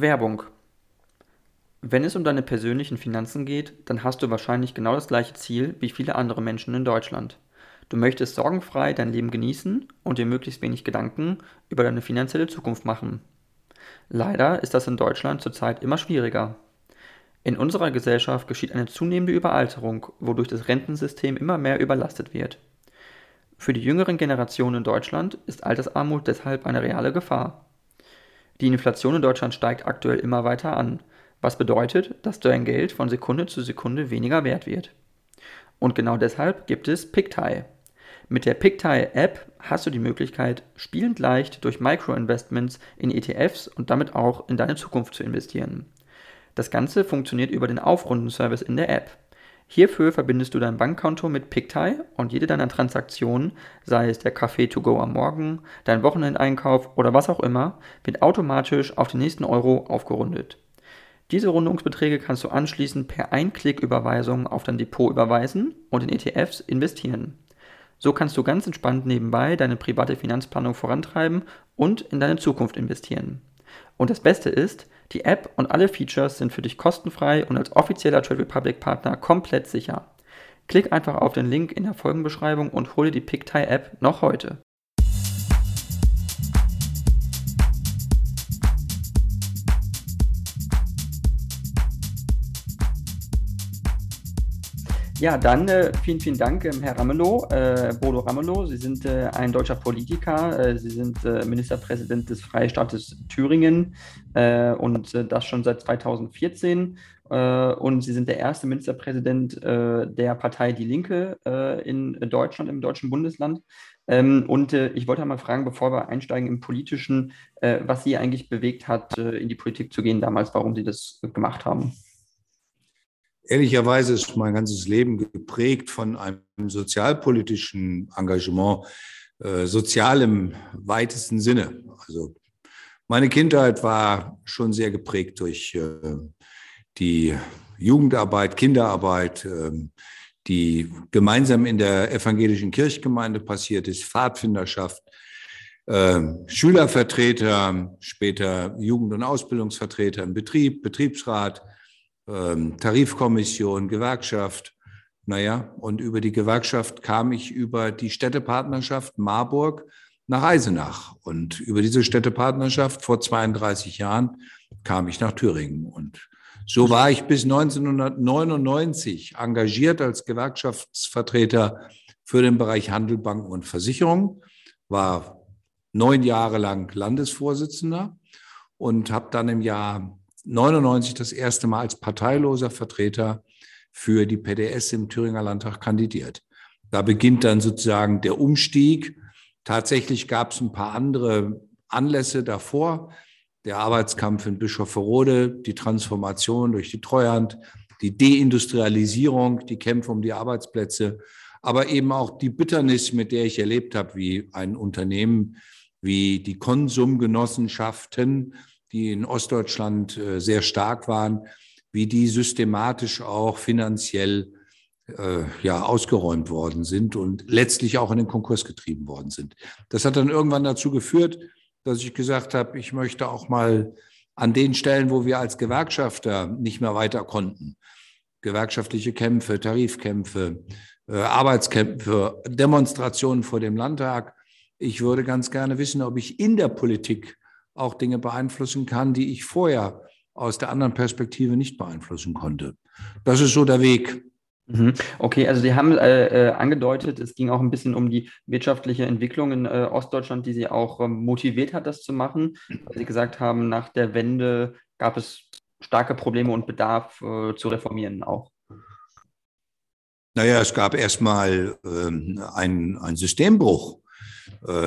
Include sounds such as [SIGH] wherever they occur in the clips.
Werbung. Wenn es um deine persönlichen Finanzen geht, dann hast du wahrscheinlich genau das gleiche Ziel wie viele andere Menschen in Deutschland. Du möchtest sorgenfrei dein Leben genießen und dir möglichst wenig Gedanken über deine finanzielle Zukunft machen. Leider ist das in Deutschland zurzeit immer schwieriger. In unserer Gesellschaft geschieht eine zunehmende Überalterung, wodurch das Rentensystem immer mehr überlastet wird. Für die jüngeren Generationen in Deutschland ist Altersarmut deshalb eine reale Gefahr. Die Inflation in Deutschland steigt aktuell immer weiter an, was bedeutet, dass dein Geld von Sekunde zu Sekunde weniger wert wird. Und genau deshalb gibt es PickTie. Mit der PickTie-App hast du die Möglichkeit, spielend leicht durch Microinvestments in ETFs und damit auch in deine Zukunft zu investieren. Das Ganze funktioniert über den Aufrundenservice in der App. Hierfür verbindest du dein Bankkonto mit PickTie und jede deiner Transaktionen, sei es der Kaffee to go am Morgen, dein Wochenendeinkauf oder was auch immer, wird automatisch auf den nächsten Euro aufgerundet. Diese Rundungsbeträge kannst du anschließend per Einklick-Überweisung auf dein Depot überweisen und in ETFs investieren. So kannst du ganz entspannt nebenbei deine private Finanzplanung vorantreiben und in deine Zukunft investieren. Und das Beste ist, die App und alle Features sind für dich kostenfrei und als offizieller Trade Republic Partner komplett sicher. Klick einfach auf den Link in der Folgenbeschreibung und hole die PickTie App noch heute. Ja, dann äh, vielen, vielen Dank, ähm, Herr Ramelow, äh, Bodo Ramelow. Sie sind äh, ein deutscher Politiker. Äh, Sie sind äh, Ministerpräsident des Freistaates Thüringen äh, und das schon seit 2014. und Sie sind der erste Ministerpräsident der Partei Die Linke in Deutschland, im deutschen Bundesland. Ähm, und ich wollte mal fragen, bevor wir einsteigen im Politischen, was Sie eigentlich bewegt hat, in die Politik zu gehen damals, warum Sie das gemacht haben. Ehrlicherweise ist mein ganzes Leben geprägt von einem sozialpolitischen Engagement, äh, sozial im weitesten Sinne. Also meine Kindheit war schon sehr geprägt durch äh, die Jugendarbeit, Kinderarbeit, äh, die gemeinsam in der evangelischen Kirchgemeinde passiert ist, Pfadfinderschaft, äh, Schülervertreter, später Jugend- und Ausbildungsvertreter im Betrieb, Betriebsrat, ähm, Tarifkommission, Gewerkschaft. Naja, und über die Gewerkschaft kam ich über die Städtepartnerschaft Marburg nach Eisenach. Und über diese Städtepartnerschaft vor 32 Jahren kam ich nach Thüringen. Und so war ich bis 1999 engagiert als Gewerkschaftsvertreter für den Bereich Handel, Banken und Versicherung, war neun Jahre lang Landesvorsitzender und habe dann im Jahr 99 das erste Mal als parteiloser Vertreter für die PDS im Thüringer Landtag kandidiert. Da beginnt dann sozusagen der Umstieg. Tatsächlich gab es ein paar andere Anlässe davor. Der Arbeitskampf in Bischofferode, die Transformation durch die Treuhand, die Deindustrialisierung, die Kämpfe um die Arbeitsplätze, aber eben auch die Bitternis, mit der ich erlebt habe, wie ein Unternehmen wie die Konsumgenossenschaften die in Ostdeutschland äh, sehr stark waren, wie die systematisch auch finanziell äh, ja, ausgeräumt worden sind und letztlich auch in den Konkurs getrieben worden sind. Das hat dann irgendwann dazu geführt, dass ich gesagt habe, ich möchte auch mal an den Stellen, wo wir als Gewerkschafter nicht mehr weiter konnten, gewerkschaftliche Kämpfe, Tarifkämpfe, äh, Arbeitskämpfe, Demonstrationen vor dem Landtag. Ich würde ganz gerne wissen, ob ich in der Politik auch Dinge beeinflussen kann, die ich vorher aus der anderen Perspektive nicht beeinflussen konnte. Das ist so der Weg. Mhm. Okay, also Sie haben äh, äh, angedeutet, es ging auch ein bisschen um die wirtschaftliche Entwicklung in äh, Ostdeutschland, die Sie auch ähm, motiviert hat, das zu machen. Weil Sie gesagt haben, nach der Wende gab es starke Probleme und Bedarf äh, zu reformieren auch. Naja, es gab erstmal ähm, einen Systembruch äh,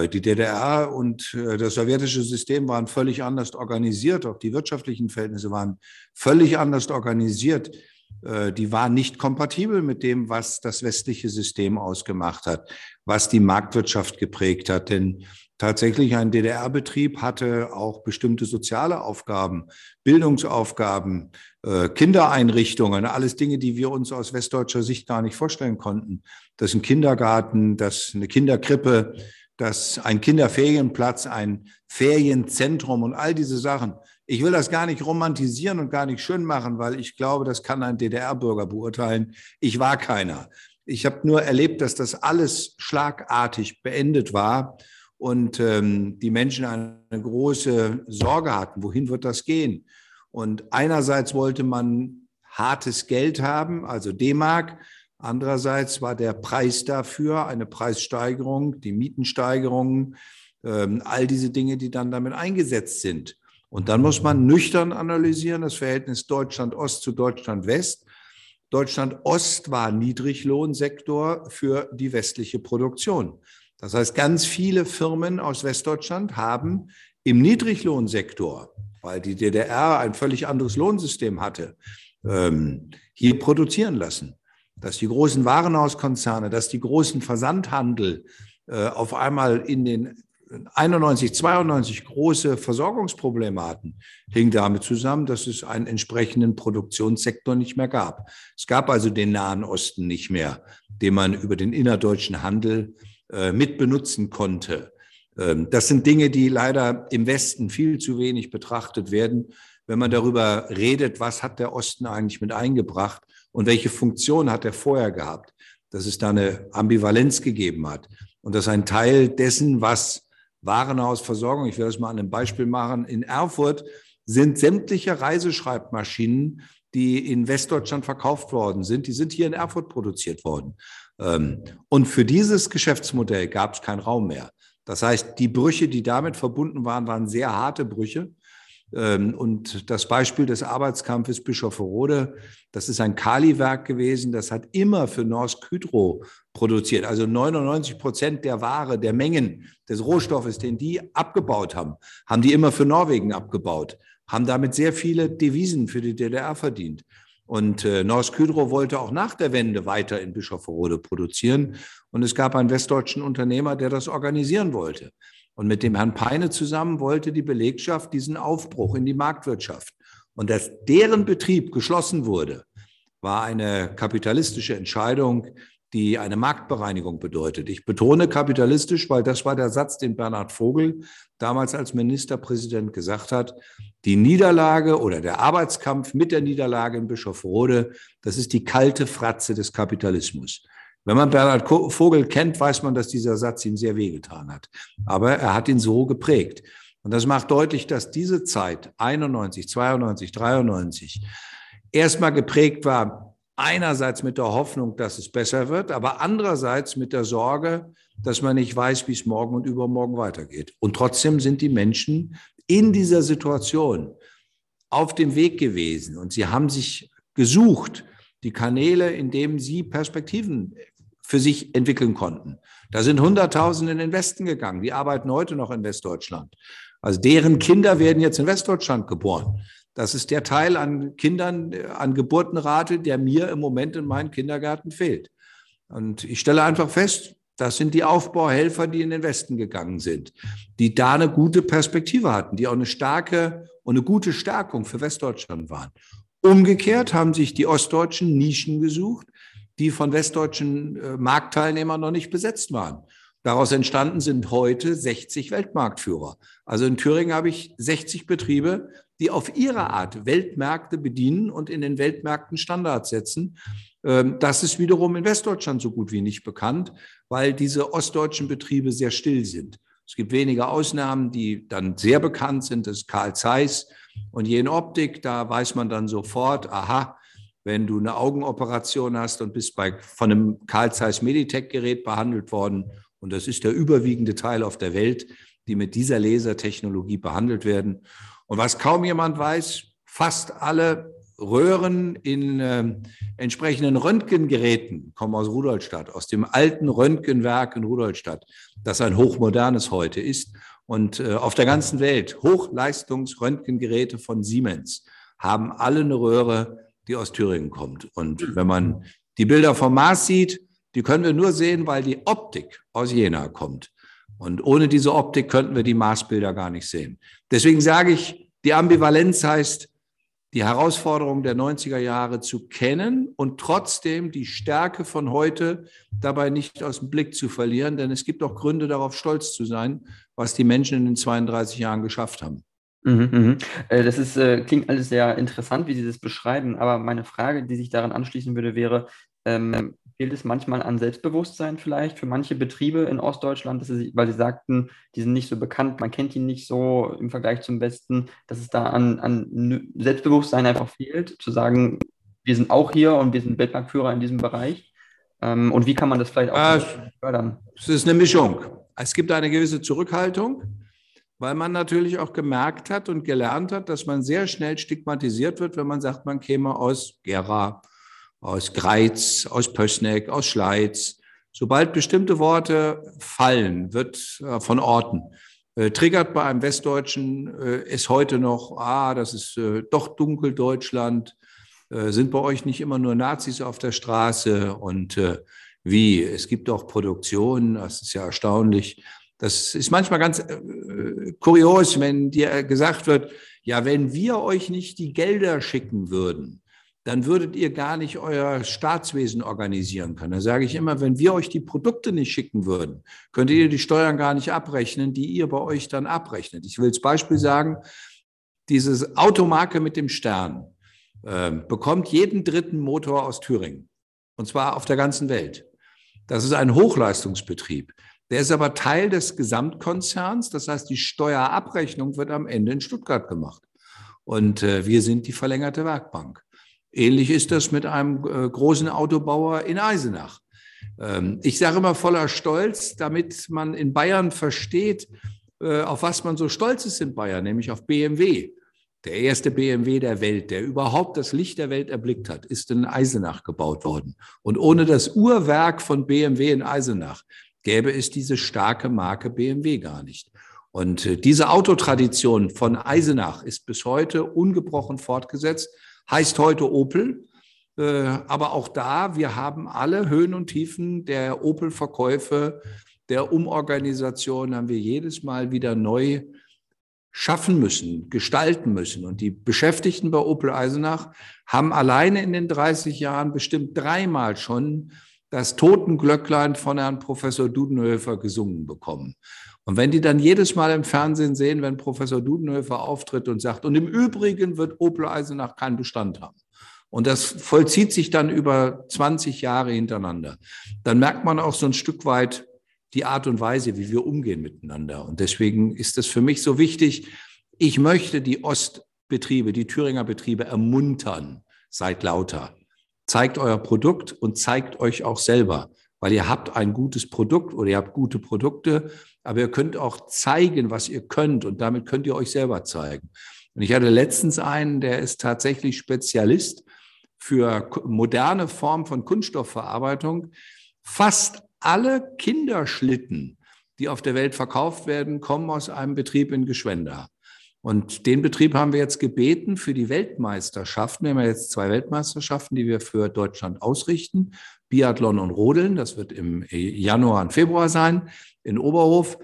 die DDR und äh, das sowjetische System waren völlig anders organisiert, auch die wirtschaftlichen Verhältnisse waren völlig anders organisiert. Äh, die waren nicht kompatibel mit dem, was das westliche System ausgemacht hat, was die Marktwirtschaft geprägt hat. Denn tatsächlich ein DDR-Betrieb hatte auch bestimmte soziale Aufgaben, Bildungsaufgaben, Kindereinrichtungen, alles Dinge, die wir uns aus westdeutscher Sicht gar nicht vorstellen konnten. Das ist ein Kindergarten, das ist eine Kinderkrippe, dass ein Kinderferienplatz, ein Ferienzentrum und all diese Sachen, Ich will das gar nicht romantisieren und gar nicht schön machen, weil ich glaube, das kann ein DDR-Bürger beurteilen. Ich war keiner. Ich habe nur erlebt, dass das alles schlagartig beendet war und ähm, die Menschen eine große Sorge hatten. Wohin wird das gehen? Und einerseits wollte man hartes Geld haben, also D-Mark. Andererseits war der Preis dafür eine Preissteigerung, die Mietensteigerungen, ähm, all diese Dinge, die dann damit eingesetzt sind. Und dann muss man nüchtern analysieren das Verhältnis Deutschland-Ost zu Deutschland-West. Deutschland-Ost war Niedriglohnsektor für die westliche Produktion. Das heißt, ganz viele Firmen aus Westdeutschland haben im Niedriglohnsektor, weil die DDR ein völlig anderes Lohnsystem hatte, ähm, hier produzieren lassen. Dass die großen Warenhauskonzerne, dass die großen Versandhandel äh, auf einmal in den 91, 92 große Versorgungsprobleme hatten, hing damit zusammen, dass es einen entsprechenden Produktionssektor nicht mehr gab. Es gab also den Nahen Osten nicht mehr, den man über den innerdeutschen Handel äh, mitbenutzen konnte. Ähm, das sind Dinge, die leider im Westen viel zu wenig betrachtet werden, wenn man darüber redet, was hat der Osten eigentlich mit eingebracht und welche Funktion hat er vorher gehabt, dass es da eine Ambivalenz gegeben hat und dass ein Teil dessen, was Warenhausversorgung, ich werde das mal an einem Beispiel machen, in Erfurt sind sämtliche Reiseschreibmaschinen, die in Westdeutschland verkauft worden sind, die sind hier in Erfurt produziert worden. Ähm, und für dieses Geschäftsmodell gab es keinen Raum mehr. Das heißt, die Brüche, die damit verbunden waren, waren sehr harte Brüche. Ähm, und das Beispiel des Arbeitskampfes Bischofferode, das ist ein Kaliwerk gewesen, das hat immer für Norsk Hydro produziert. Also 99 Prozent der Ware, der Mengen des Rohstoffes, den die abgebaut haben, haben die immer für Norwegen abgebaut, haben damit sehr viele Devisen für die DDR verdient. Und äh, Norsk Hydro wollte auch nach der Wende weiter in Bischofferode produzieren. Und es gab einen westdeutschen Unternehmer, der das organisieren wollte. Und mit dem Herrn Peine zusammen wollte die Belegschaft diesen Aufbruch in die Marktwirtschaft. Und dass deren Betrieb geschlossen wurde, war eine kapitalistische Entscheidung, die eine Marktbereinigung bedeutet. Ich betone kapitalistisch, weil das war der Satz, den Bernhard Vogel damals als Ministerpräsident gesagt hat. Die Niederlage oder der Arbeitskampf mit der Niederlage in Bischofrode, das ist die kalte Fratze des Kapitalismus. Wenn man Bernhard Vogel kennt, weiß man, dass dieser Satz ihm sehr wehgetan hat. Aber er hat ihn so geprägt. Und das macht deutlich, dass diese Zeit 91, 92, 93 erstmal geprägt war, einerseits mit der Hoffnung, dass es besser wird, aber andererseits mit der Sorge, dass man nicht weiß, wie es morgen und übermorgen weitergeht. Und trotzdem sind die Menschen in dieser Situation auf dem Weg gewesen und sie haben sich gesucht, die Kanäle, in denen sie Perspektiven für sich entwickeln konnten. Da sind Hunderttausende in den Westen gegangen. Die arbeiten heute noch in Westdeutschland. Also deren Kinder werden jetzt in Westdeutschland geboren. Das ist der Teil an Kindern, an Geburtenrate, der mir im Moment in meinen Kindergärten fehlt. Und ich stelle einfach fest, das sind die Aufbauhelfer, die in den Westen gegangen sind, die da eine gute Perspektive hatten, die auch eine starke und eine gute Stärkung für Westdeutschland waren. Umgekehrt haben sich die Ostdeutschen Nischen gesucht, die von westdeutschen äh, Marktteilnehmern noch nicht besetzt waren. Daraus entstanden sind heute 60 Weltmarktführer. Also in Thüringen habe ich 60 Betriebe, die auf ihre Art Weltmärkte bedienen und in den Weltmärkten Standards setzen. Ähm, das ist wiederum in Westdeutschland so gut wie nicht bekannt, weil diese ostdeutschen Betriebe sehr still sind. Es gibt wenige Ausnahmen, die dann sehr bekannt sind. Das ist Karl Zeiss und Jen Optik. Da weiß man dann sofort, aha, wenn du eine Augenoperation hast und bist bei, von einem Carl Zeiss Meditech-Gerät behandelt worden, und das ist der überwiegende Teil auf der Welt, die mit dieser Lasertechnologie behandelt werden. Und was kaum jemand weiß, fast alle Röhren in äh, entsprechenden Röntgengeräten kommen aus Rudolstadt, aus dem alten Röntgenwerk in Rudolstadt, das ein hochmodernes heute ist. Und äh, auf der ganzen Welt Hochleistungsröntgengeräte von Siemens haben alle eine Röhre die aus Thüringen kommt. Und wenn man die Bilder vom Mars sieht, die können wir nur sehen, weil die Optik aus Jena kommt. Und ohne diese Optik könnten wir die Marsbilder gar nicht sehen. Deswegen sage ich, die Ambivalenz heißt, die Herausforderung der 90er Jahre zu kennen und trotzdem die Stärke von heute dabei nicht aus dem Blick zu verlieren, denn es gibt auch Gründe darauf, stolz zu sein, was die Menschen in den 32 Jahren geschafft haben. Mhm, mhm. Äh, das ist, äh, klingt alles sehr interessant, wie Sie das beschreiben, aber meine Frage, die sich daran anschließen würde, wäre, ähm, fehlt es manchmal an Selbstbewusstsein vielleicht für manche Betriebe in Ostdeutschland, dass sie, weil Sie sagten, die sind nicht so bekannt, man kennt die nicht so im Vergleich zum Westen, dass es da an, an Selbstbewusstsein einfach fehlt, zu sagen, wir sind auch hier und wir sind Weltmarktführer in diesem Bereich. Ähm, und wie kann man das vielleicht auch äh, fördern? Es ist eine Mischung. Es gibt eine gewisse Zurückhaltung weil man natürlich auch gemerkt hat und gelernt hat, dass man sehr schnell stigmatisiert wird, wenn man sagt, man käme aus Gera, aus Greiz, aus Pößneck, aus Schleiz. Sobald bestimmte Worte fallen, wird äh, von Orten. Äh, triggert bei einem Westdeutschen äh, es heute noch, ah, das ist äh, doch Dunkeldeutschland, äh, sind bei euch nicht immer nur Nazis auf der Straße und äh, wie, es gibt auch Produktionen, das ist ja erstaunlich, das ist manchmal ganz äh, kurios, wenn dir gesagt wird, ja, wenn wir euch nicht die Gelder schicken würden, dann würdet ihr gar nicht euer Staatswesen organisieren können. Da sage ich immer, wenn wir euch die Produkte nicht schicken würden, könntet ihr die Steuern gar nicht abrechnen, die ihr bei euch dann abrechnet. Ich will als Beispiel sagen, dieses Automarke mit dem Stern äh, bekommt jeden dritten Motor aus Thüringen. Und zwar auf der ganzen Welt. Das ist ein Hochleistungsbetrieb. Der ist aber Teil des Gesamtkonzerns. Das heißt, die Steuerabrechnung wird am Ende in Stuttgart gemacht. Und äh, wir sind die verlängerte Werkbank. Ähnlich ist das mit einem äh, großen Autobauer in Eisenach. Ähm, ich sage immer voller Stolz, damit man in Bayern versteht, äh, auf was man so stolz ist in Bayern, nämlich auf BMW. Der erste BMW der Welt, der überhaupt das Licht der Welt erblickt hat, ist in Eisenach gebaut worden. Und ohne das Uhrwerk von BMW in Eisenach gäbe es diese starke Marke BMW gar nicht. Und äh, diese Autotradition von Eisenach ist bis heute ungebrochen fortgesetzt, heißt heute Opel. Äh, aber auch da, wir haben alle Höhen und Tiefen der Opel-Verkäufe, der Umorganisation, haben wir jedes Mal wieder neu schaffen müssen, gestalten müssen. Und die Beschäftigten bei Opel Eisenach haben alleine in den 30 Jahren bestimmt dreimal schon das Totenglöcklein von Herrn Professor Dudenhöfer gesungen bekommen. Und wenn die dann jedes Mal im Fernsehen sehen, wenn Professor Dudenhöfer auftritt und sagt, und im Übrigen wird Opel Eisenach keinen Bestand haben. Und das vollzieht sich dann über 20 Jahre hintereinander. Dann merkt man auch so ein Stück weit die Art und Weise, wie wir umgehen miteinander. Und deswegen ist es für mich so wichtig, ich möchte die Ostbetriebe, die Thüringer Betriebe ermuntern, seid lauter. Zeigt euer Produkt und zeigt euch auch selber, weil ihr habt ein gutes Produkt oder ihr habt gute Produkte, aber ihr könnt auch zeigen, was ihr könnt und damit könnt ihr euch selber zeigen. Und ich hatte letztens einen, der ist tatsächlich Spezialist für moderne Formen von Kunststoffverarbeitung. Fast alle Kinderschlitten, die auf der Welt verkauft werden, kommen aus einem Betrieb in Geschwenda. Und den Betrieb haben wir jetzt gebeten für die Weltmeisterschaften. Wir haben ja jetzt zwei Weltmeisterschaften, die wir für Deutschland ausrichten. Biathlon und Rodeln, das wird im Januar und Februar sein in Oberhof.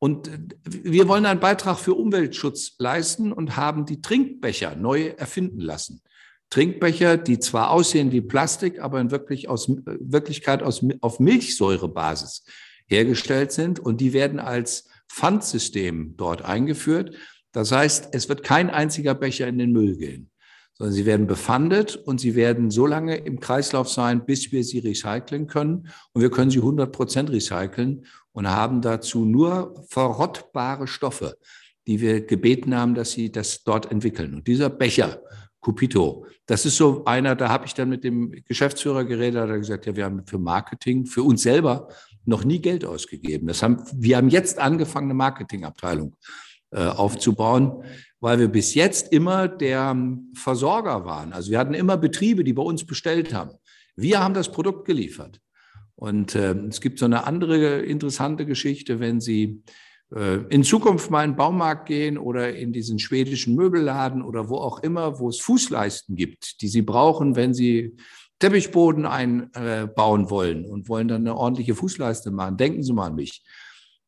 Und wir wollen einen Beitrag für Umweltschutz leisten und haben die Trinkbecher neu erfinden lassen. Trinkbecher, die zwar aussehen wie Plastik, aber in wirklich aus, Wirklichkeit aus, auf Milchsäurebasis hergestellt sind. Und die werden als Pfandsystem dort eingeführt. Das heißt, es wird kein einziger Becher in den Müll gehen, sondern sie werden befandet und sie werden so lange im Kreislauf sein, bis wir sie recyceln können. Und wir können sie 100 Prozent recyceln und haben dazu nur verrottbare Stoffe, die wir gebeten haben, dass sie das dort entwickeln. Und dieser Becher, Cupito, das ist so einer, da habe ich dann mit dem Geschäftsführer geredet, hat er gesagt, ja, wir haben für Marketing, für uns selber noch nie Geld ausgegeben. Das haben, wir haben jetzt angefangen, eine Marketingabteilung aufzubauen, weil wir bis jetzt immer der Versorger waren. Also wir hatten immer Betriebe, die bei uns bestellt haben. Wir haben das Produkt geliefert. Und äh, es gibt so eine andere interessante Geschichte, wenn Sie äh, in Zukunft mal in den Baumarkt gehen oder in diesen schwedischen Möbelladen oder wo auch immer, wo es Fußleisten gibt, die Sie brauchen, wenn Sie Teppichboden einbauen wollen und wollen dann eine ordentliche Fußleiste machen. Denken Sie mal an mich.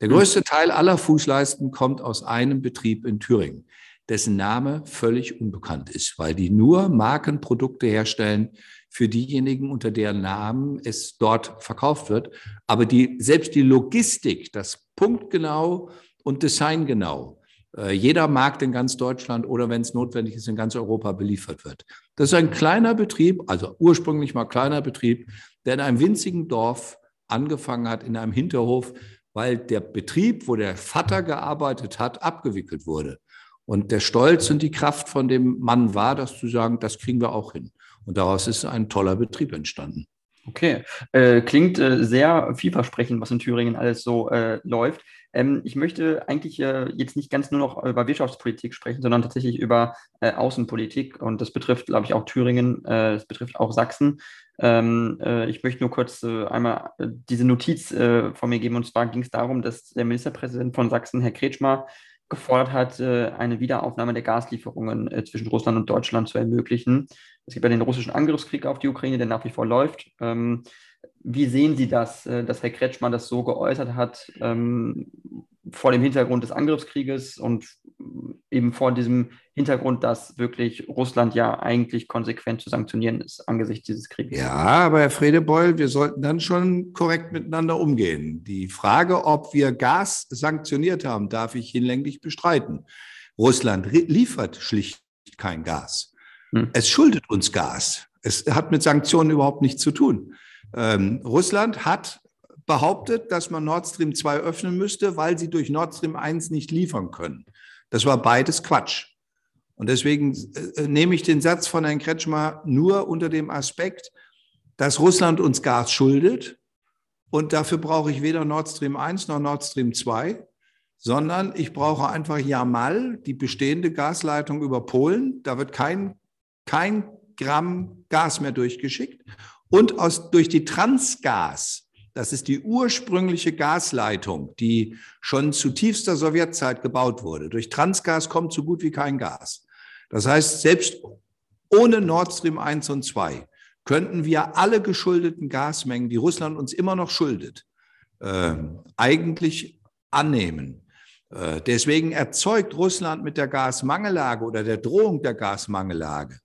Der größte Teil aller Fußleisten kommt aus einem Betrieb in Thüringen, dessen Name völlig unbekannt ist, weil die nur Markenprodukte herstellen für diejenigen, unter deren Namen es dort verkauft wird. Aber die, selbst die Logistik, das punktgenau und designgenau äh, jeder Markt in ganz Deutschland oder wenn es notwendig ist, in ganz Europa beliefert wird. Das ist ein kleiner Betrieb, also ursprünglich mal kleiner Betrieb, der in einem winzigen Dorf angefangen hat, in einem Hinterhof, weil der Betrieb, wo der Vater gearbeitet hat, abgewickelt wurde. Und der Stolz und die Kraft von dem Mann war, das zu sagen, das kriegen wir auch hin. Und daraus ist ein toller Betrieb entstanden. Okay, äh, klingt äh, sehr vielversprechend, was in Thüringen alles so äh, läuft. Ähm, ich möchte eigentlich äh, jetzt nicht ganz nur noch über Wirtschaftspolitik sprechen, sondern tatsächlich über äh, Außenpolitik. Und das betrifft, glaube ich, auch Thüringen, äh, das betrifft auch Sachsen. Ähm, ich möchte nur kurz einmal diese Notiz von mir geben. Und zwar ging es darum, dass der Ministerpräsident von Sachsen, Herr Kretschmer, gefordert hat, eine Wiederaufnahme der Gaslieferungen zwischen Russland und Deutschland zu ermöglichen. Es gibt ja den russischen Angriffskrieg auf die Ukraine, der nach wie vor läuft. Ähm, wie sehen Sie das, äh, dass Herr Kretschmann das so geäußert hat, ähm, vor dem Hintergrund des Angriffskrieges und eben vor diesem Hintergrund, dass wirklich Russland ja eigentlich konsequent zu sanktionieren ist angesichts dieses Krieges? Ja, aber Herr Fredebeul, wir sollten dann schon korrekt miteinander umgehen. Die Frage, ob wir Gas sanktioniert haben, darf ich hinlänglich bestreiten. Russland liefert schlicht kein Gas. Hm. Es schuldet uns Gas. Es hat mit Sanktionen überhaupt nichts zu tun. Ähm, Russland hat behauptet, dass man Nord Stream 2 öffnen müsste, weil sie durch Nord Stream 1 nicht liefern können. Das war beides Quatsch. Und deswegen äh, äh, nehme ich den Satz von Herrn Kretschmer nur unter dem Aspekt, dass Russland uns Gas schuldet. Und dafür brauche ich weder Nord Stream 1 noch Nord Stream 2, sondern ich brauche einfach Jamal, die bestehende Gasleitung über Polen. Da wird kein kein Gramm Gas mehr durchgeschickt. Und aus, durch die Transgas, das ist die ursprüngliche Gasleitung, die schon zu tiefster Sowjetzeit gebaut wurde. Durch Transgas kommt so gut wie kein Gas. Das heißt, selbst ohne Nord Stream 1 und 2 könnten wir alle geschuldeten Gasmengen, die Russland uns immer noch schuldet, äh, eigentlich annehmen. Äh, deswegen erzeugt Russland mit der Gasmangellage oder der Drohung der Gasmangellage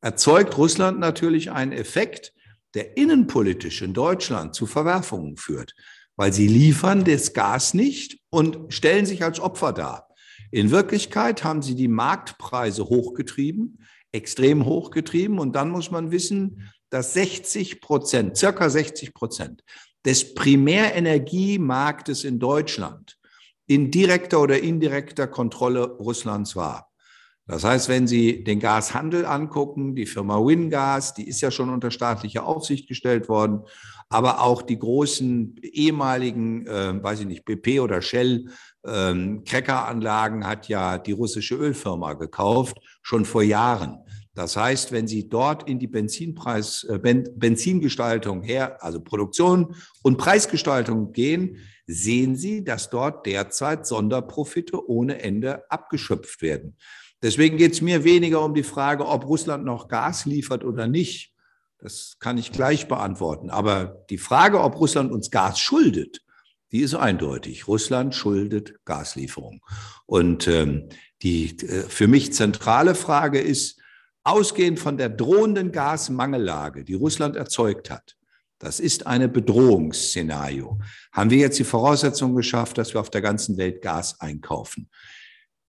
erzeugt Russland natürlich einen Effekt, der innenpolitisch in Deutschland zu Verwerfungen führt, weil sie liefern das Gas nicht und stellen sich als Opfer dar. In Wirklichkeit haben sie die Marktpreise hochgetrieben, extrem hochgetrieben. Und dann muss man wissen, dass 60 Prozent, circa 60 Prozent des Primärenergiemarktes in Deutschland in direkter oder indirekter Kontrolle Russlands war. Das heißt, wenn Sie den Gashandel angucken, die Firma Wingas, die ist ja schon unter staatliche Aufsicht gestellt worden, aber auch die großen ehemaligen, äh, weiß ich nicht, BP oder Shell ähm, Crackeranlagen hat ja die russische Ölfirma gekauft, schon vor Jahren. Das heißt, wenn Sie dort in die Benzinpreis, äh, Benzingestaltung her, also Produktion und Preisgestaltung gehen, sehen Sie, dass dort derzeit Sonderprofite ohne Ende abgeschöpft werden. Deswegen geht es mir weniger um die Frage, ob Russland noch Gas liefert oder nicht. Das kann ich gleich beantworten. Aber die Frage, ob Russland uns Gas schuldet, die ist eindeutig. Russland schuldet Gaslieferungen. Und ähm, die äh, für mich zentrale Frage ist, ausgehend von der drohenden Gasmangellage, die Russland erzeugt hat, das ist eine Bedrohungsszenario. Haben wir jetzt die Voraussetzung geschafft, dass wir auf der ganzen Welt Gas einkaufen?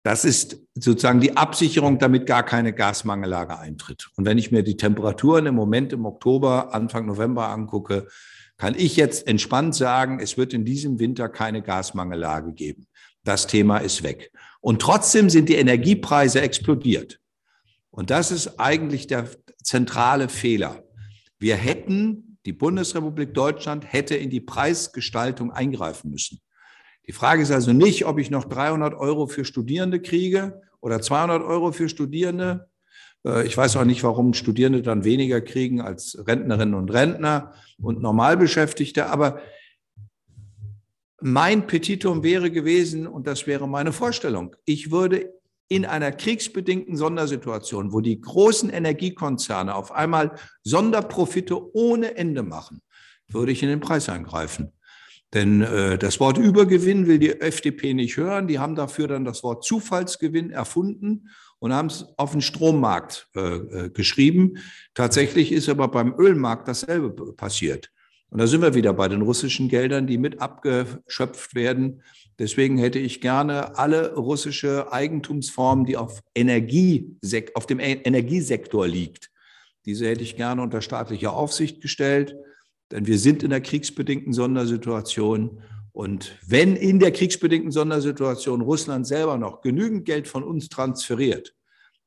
Das ist sozusagen die Absicherung, damit gar keine Gasmangellage eintritt. Und wenn ich mir die Temperaturen im Moment im Oktober, Anfang November angucke, kann ich jetzt entspannt sagen, es wird in diesem Winter keine Gasmangellage geben. Das Thema ist weg. Und trotzdem sind die Energiepreise explodiert. Und das ist eigentlich der zentrale Fehler. Wir hätten, die Bundesrepublik Deutschland hätte in die Preisgestaltung eingreifen müssen. Die Frage ist also nicht, ob ich noch 300 Euro für Studierende kriege oder 200 Euro für Studierende. Äh, ich weiß auch nicht, warum Studierende dann weniger kriegen als Rentnerinnen und Rentner und Normalbeschäftigte. Aber mein Petitum wäre gewesen, und das wäre meine Vorstellung, ich würde in einer kriegsbedingten Sondersituation, wo die großen Energiekonzerne auf einmal Sonderprofite ohne Ende machen, würde ich in den Preis eingreifen. Denn äh, das Wort Übergewinn will die FDP nicht hören. Die haben dafür dann das Wort Zufallsgewinn erfunden und haben es auf den Strommarkt äh, äh, geschrieben. Tatsächlich ist aber beim Ölmarkt dasselbe passiert. Und da sind wir wieder bei den russischen Geldern, die mit abgeschöpft werden. Deswegen hätte ich gerne alle russische Eigentumsformen, die auf, auf dem e-, Energiesektor liegt, diese hätte ich gerne unter staatliche Aufsicht gestellt, denn wir sind in der kriegsbedingten Sondersituation. Und wenn in der kriegsbedingten Sondersituation Russland selber noch genügend Geld von uns transferiert,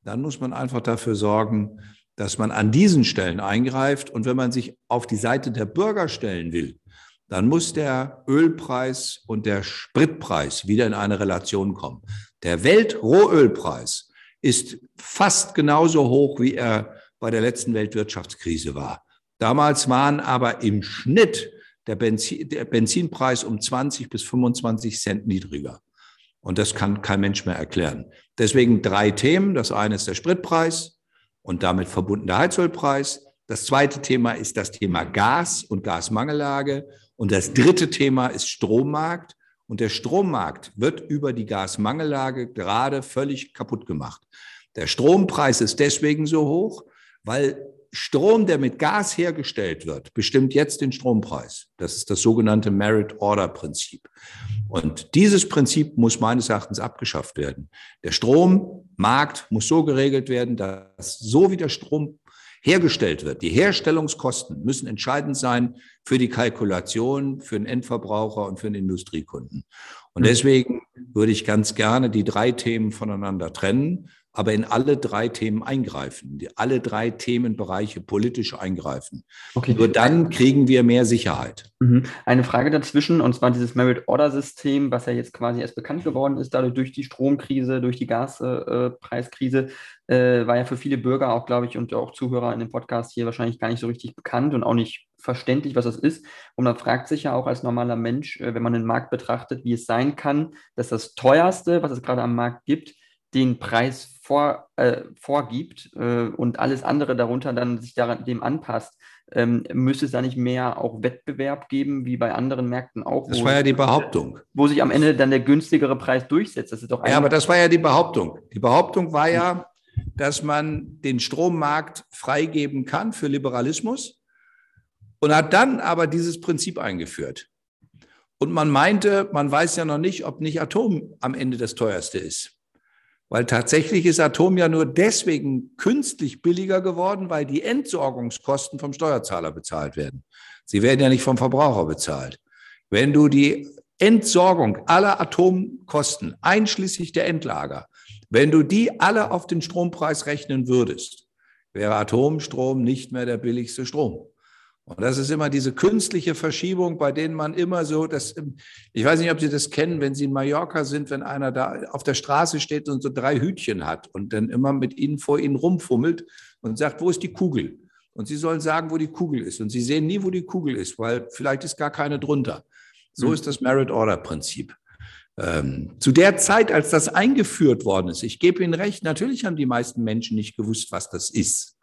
dann muss man einfach dafür sorgen, dass man an diesen Stellen eingreift. Und wenn man sich auf die Seite der Bürger stellen will, dann muss der Ölpreis und der Spritpreis wieder in eine Relation kommen. Der Weltrohölpreis ist fast genauso hoch, wie er bei der letzten Weltwirtschaftskrise war. Damals waren aber im Schnitt der, Benzin, der Benzinpreis um 20 bis 25 Cent niedriger. Und das kann kein Mensch mehr erklären. Deswegen drei Themen. Das eine ist der Spritpreis und damit verbunden der Heizölpreis. Das zweite Thema ist das Thema Gas und Gasmangellage. Und das dritte Thema ist Strommarkt. Und der Strommarkt wird über die Gasmangellage gerade völlig kaputt gemacht. Der Strompreis ist deswegen so hoch, weil Strom, der mit Gas hergestellt wird, bestimmt jetzt den Strompreis. Das ist das sogenannte Merit-Order-Prinzip. Und dieses Prinzip muss meines Erachtens abgeschafft werden. Der Strommarkt muss so geregelt werden, dass so wie der Strom hergestellt wird, die Herstellungskosten müssen entscheidend sein für die Kalkulation, für den Endverbraucher und für den Industriekunden. Und hm. deswegen würde ich ganz gerne die drei Themen voneinander trennen aber in alle drei Themen eingreifen, die alle drei Themenbereiche politisch eingreifen. Okay. Nur dann kriegen wir mehr Sicherheit. Mhm. Eine Frage dazwischen, und zwar dieses Merit-Order-System, was ja jetzt quasi erst bekannt geworden ist, dadurch durch die Stromkrise, durch die Gaspreiskrise, äh, war ja für viele Bürger auch, glaube ich, und auch Zuhörer in dem Podcast hier wahrscheinlich gar nicht so richtig bekannt und auch nicht verständlich, was das ist. Und man fragt sich ja auch als normaler Mensch, äh, wenn man den Markt betrachtet, wie es sein kann, dass das teuerste, was es gerade am Markt gibt, den Preis vor, äh, vorgibt äh, und alles andere darunter dann sich daran, dem anpasst, ähm, müsste es da nicht mehr auch Wettbewerb geben, wie bei anderen Märkten auch? Das war ja die Behauptung. Wo sich am Ende dann der günstigere Preis durchsetzt. Das ist doch ja, aber das war ja die Behauptung. Die Behauptung war ja, dass man den Strommarkt freigeben kann für Liberalismus und hat dann aber dieses Prinzip eingeführt. Und man meinte, man weiß ja noch nicht, ob nicht Atom am Ende das teuerste ist. Weil tatsächlich ist Atom ja nur deswegen künstlich billiger geworden, weil die Entsorgungskosten vom Steuerzahler bezahlt werden. Sie werden ja nicht vom Verbraucher bezahlt. Wenn du die Entsorgung aller Atomkosten, einschließlich der Endlager, wenn du die alle auf den Strompreis rechnen würdest, wäre Atomstrom nicht mehr der billigste Strom. Und das ist immer diese künstliche Verschiebung, bei denen man immer so, das, ich weiß nicht, ob Sie das kennen, wenn Sie in Mallorca sind, wenn einer da auf der Straße steht und so drei Hütchen hat und dann immer mit Ihnen vor Ihnen rumfummelt und sagt, wo ist die Kugel? Und Sie sollen sagen, wo die Kugel ist. Und Sie sehen nie, wo die Kugel ist, weil vielleicht ist gar keine drunter. So mhm. ist das Merit-Order-Prinzip. Ähm, zu der Zeit, als das eingeführt worden ist, ich gebe Ihnen recht, natürlich haben die meisten Menschen nicht gewusst, was das ist.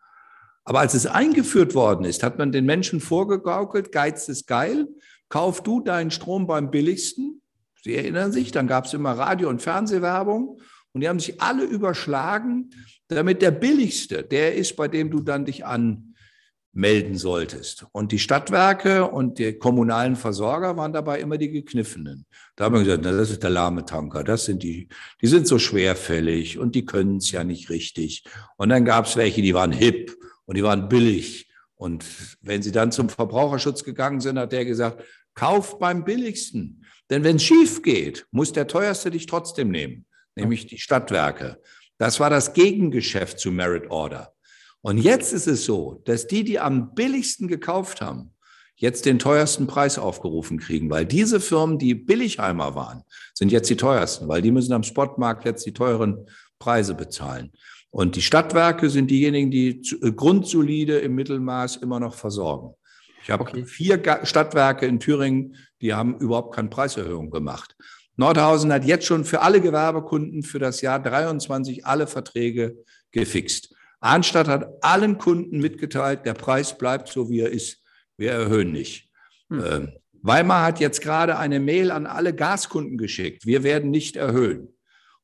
Aber als es eingeführt worden ist, hat man den Menschen vorgegaukelt, Geiz ist geil, kauf du deinen Strom beim billigsten. Sie erinnern sich, dann gab es immer Radio- und Fernsehwerbung und die haben sich alle überschlagen, damit der billigste, der ist, bei dem du dann dich anmelden solltest. Und die Stadtwerke und die kommunalen Versorger waren dabei immer die gekniffenen. Da haben wir gesagt, na, das ist der lahme Tanker, das sind die, die sind so schwerfällig und die können es ja nicht richtig. Und dann gab es welche, die waren hip und die waren billig. Und wenn sie dann zum Verbraucherschutz gegangen sind, hat der gesagt, kauf beim billigsten. Denn wenn es schief geht, muss der teuerste dich trotzdem nehmen, nämlich die Stadtwerke. Das war das Gegengeschäft zu Merit Order. Und jetzt ist es so, dass die, die am billigsten gekauft haben, jetzt den teuersten Preis aufgerufen kriegen, weil diese Firmen, die Billigheimer waren, sind jetzt die teuersten, weil die müssen am Spotmarkt jetzt die teuren Preise bezahlen. Und die Stadtwerke sind diejenigen, die äh, grundsolide im Mittelmaß immer noch versorgen. Ich habe okay. vier Stadtwerke in Thüringen, die haben überhaupt keine Preiserhöhung gemacht. Nordhausen hat jetzt schon für alle Gewerbekunden für das Jahr 23 alle Verträge gefixt. Arnstadt hat allen Kunden mitgeteilt, der Preis bleibt so, wie er ist. Wir erhöhen nicht. Hm. Ähm, Weimar hat jetzt gerade eine Mail an alle Gaskunden geschickt. Wir werden nicht erhöhen.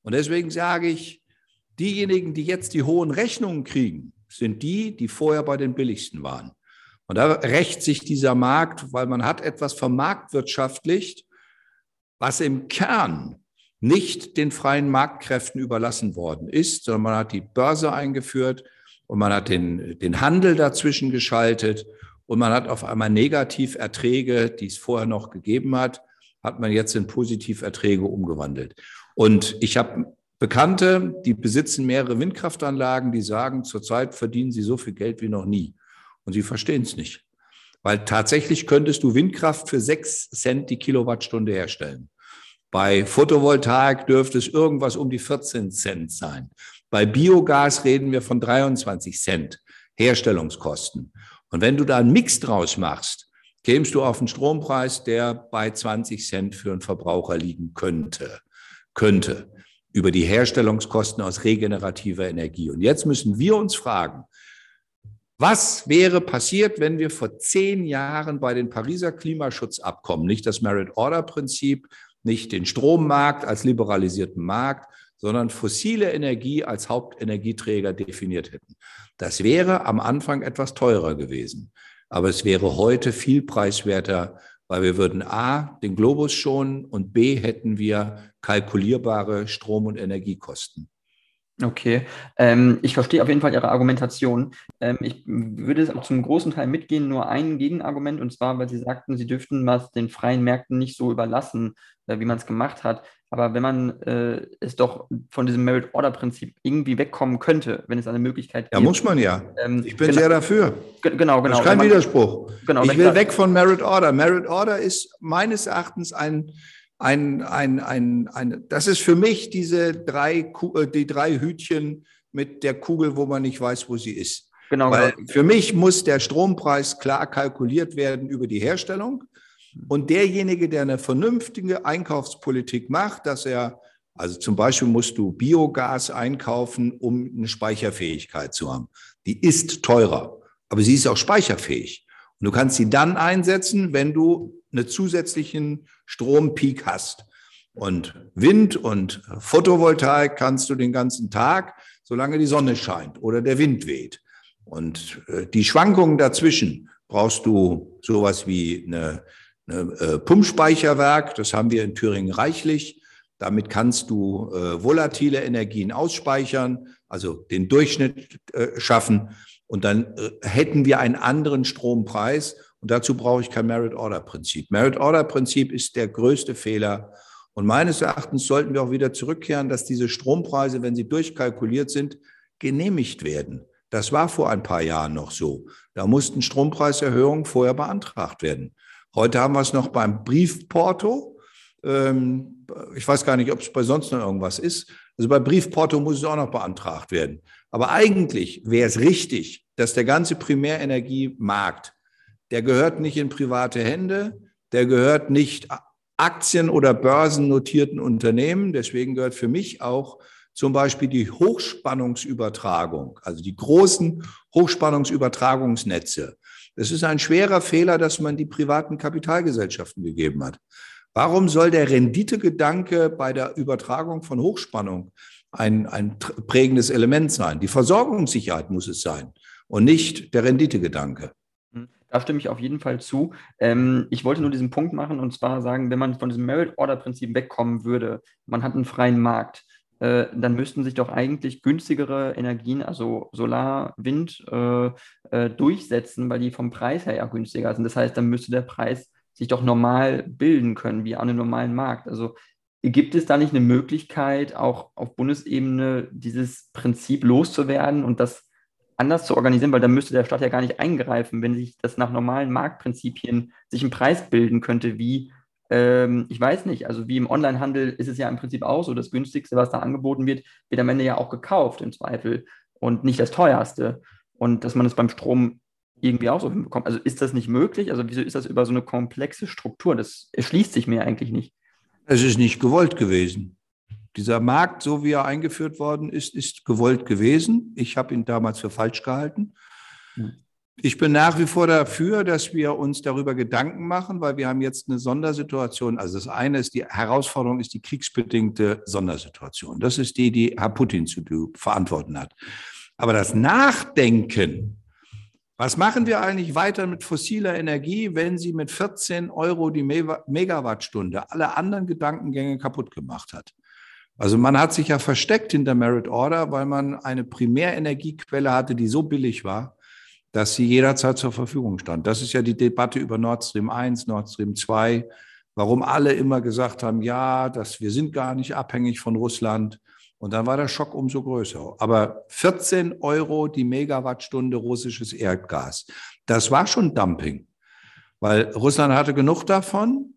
Und deswegen sage ich, Diejenigen, die jetzt die hohen Rechnungen kriegen, sind die, die vorher bei den billigsten waren. Und da rächt sich dieser Markt, weil man hat etwas vermarktwirtschaftlicht, was im Kern nicht den freien Marktkräften überlassen worden ist, sondern man hat die Börse eingeführt und man hat den, den Handel dazwischen geschaltet und man hat auf einmal Negativerträge, die es vorher noch gegeben hat, hat man jetzt in Positiverträge umgewandelt. Und ich habe Bekannte, die besitzen mehrere Windkraftanlagen, die sagen, zurzeit verdienen sie so viel Geld wie noch nie. Und sie verstehen es nicht. Weil tatsächlich könntest du Windkraft für sechs Cent die Kilowattstunde herstellen. Bei Photovoltaik dürfte es irgendwas um die 14 Cent sein. Bei Biogas reden wir von 23 Cent Herstellungskosten. Und wenn du da einen Mix draus machst, kämst du auf einen Strompreis, der bei 20 Cent für einen Verbraucher liegen könnte. Könnte. Über die Herstellungskosten aus regenerativer Energie. Und jetzt müssen wir uns fragen, was wäre passiert, wenn wir vor zehn Jahren bei den Pariser Klimaschutzabkommen nicht das Merit-Order-Prinzip, nicht den Strommarkt als liberalisierten Markt, sondern fossile Energie als Hauptenergieträger definiert hätten. Das wäre am Anfang etwas teurer gewesen, aber es wäre heute viel preiswerter, weil wir würden A, den Globus schonen und B, hätten wir kalkulierbare Strom- und Energiekosten. Okay, ähm, ich verstehe auf jeden Fall Ihre Argumentation. Ähm, ich würde es auch zum großen Teil mitgehen, nur ein Gegenargument, und zwar, weil Sie sagten, Sie dürften was den freien Märkten nicht so überlassen, äh, wie man es gemacht hat. Aber wenn man äh, es doch von diesem Merit-Order-Prinzip irgendwie wegkommen könnte, wenn es eine Möglichkeit gibt. Ja, muss man ja. Ähm, ich bin genau, sehr dafür. Genau, genau. Das ist kein man, Widerspruch. Genau, ich will weg von Merit-Order. Merit-Order ist meines Erachtens ein ein, ein, ein, ein, das ist für mich diese drei, äh, die drei Hütchen mit der Kugel, wo man nicht weiß, wo sie ist. Genau, Weil genau. für mich muss der Strompreis klar kalkuliert werden über die Herstellung. Und derjenige, der eine vernünftige Einkaufspolitik macht, dass er, also zum Beispiel musst du Biogas einkaufen, um eine Speicherfähigkeit zu haben. Die ist teurer, aber sie ist auch speicherfähig. Und du kannst sie dann einsetzen, wenn du einen zusätzlichen Strompeak hast. Und Wind und Photovoltaik kannst du den ganzen Tag, solange die Sonne scheint oder der Wind weht. Und äh, die Schwankungen dazwischen brauchst du sowas wie eine, eine äh, Pumpspeicherwerk. Das haben wir in Thüringen reichlich. Damit kannst du äh, volatile Energien ausspeichern, also den Durchschnitt äh, schaffen. Und dann äh, hätten wir einen anderen Strompreis. Und dazu brauche ich kein Merit-Order-Prinzip. Merit-Order-Prinzip ist der größte Fehler. Und meines Erachtens sollten wir auch wieder zurückkehren, dass diese Strompreise, wenn sie durchkalkuliert sind, genehmigt werden. Das war vor ein paar Jahren noch so. Da mussten Strompreiserhöhungen vorher beantragt werden. Heute haben wir es noch beim Briefporto. Ähm, ich weiß gar nicht, ob es bei sonst noch irgendwas ist. Also bei Briefporto muss es auch noch beantragt werden. Aber eigentlich wäre es richtig, dass der ganze Primärenergiemarkt der gehört nicht in private Hände, der gehört nicht Aktien- oder börsennotierten Unternehmen. Deswegen gehört für mich auch zum Beispiel die Hochspannungsübertragung, also die großen Hochspannungsübertragungsnetze. Es ist ein schwerer Fehler, dass man die privaten Kapitalgesellschaften gegeben hat. Warum soll der Renditegedanke bei der Übertragung von Hochspannung ein, ein prägendes Element sein? Die Versorgungssicherheit muss es sein und nicht der Renditegedanke. Da stimme ich auf jeden Fall zu. Ähm, ich wollte nur diesen Punkt machen und zwar sagen, wenn man von diesem Merit-Order-Prinzip wegkommen würde, man hat einen freien Markt, äh, dann müssten sich doch eigentlich günstigere Energien, also Solar, Wind, äh, äh, durchsetzen, weil die vom Preis her ja günstiger sind. Das heißt, dann müsste der Preis sich doch normal bilden können, wie an einem normalen Markt. Also gibt es da nicht eine Möglichkeit, auch auf Bundesebene dieses Prinzip loszuwerden und das anders zu organisieren, weil da müsste der Staat ja gar nicht eingreifen, wenn sich das nach normalen Marktprinzipien sich ein Preis bilden könnte, wie, ähm, ich weiß nicht, also wie im Onlinehandel ist es ja im Prinzip auch so, das günstigste, was da angeboten wird, wird am Ende ja auch gekauft im Zweifel und nicht das teuerste. Und dass man es beim Strom irgendwie auch so hinbekommt. Also ist das nicht möglich? Also wieso ist das über so eine komplexe Struktur? Das erschließt sich mir eigentlich nicht. Es ist nicht gewollt gewesen. Dieser Markt, so wie er eingeführt worden ist, ist gewollt gewesen. Ich habe ihn damals für falsch gehalten. Hm. Ich bin nach wie vor dafür, dass wir uns darüber Gedanken machen, weil wir haben jetzt eine Sondersituation. Also das eine ist die Herausforderung, ist die kriegsbedingte Sondersituation. Das ist die, die Herr Putin zu verantworten hat. Aber das Nachdenken Was machen wir eigentlich weiter mit fossiler Energie, wenn sie mit 14 Euro die Megawattstunde alle anderen Gedankengänge kaputt gemacht hat? Also man hat sich ja versteckt hinter Merit Order, weil man eine Primärenergiequelle hatte, die so billig war, dass sie jederzeit zur Verfügung stand. Das ist ja die Debatte über Nord Stream 1, Nord Stream 2, warum alle immer gesagt haben, ja, dass wir sind gar nicht abhängig von Russland. Und dann war der Schock umso größer. Aber 14 Euro die Megawattstunde russisches Erdgas, das war schon Dumping, weil Russland hatte genug davon.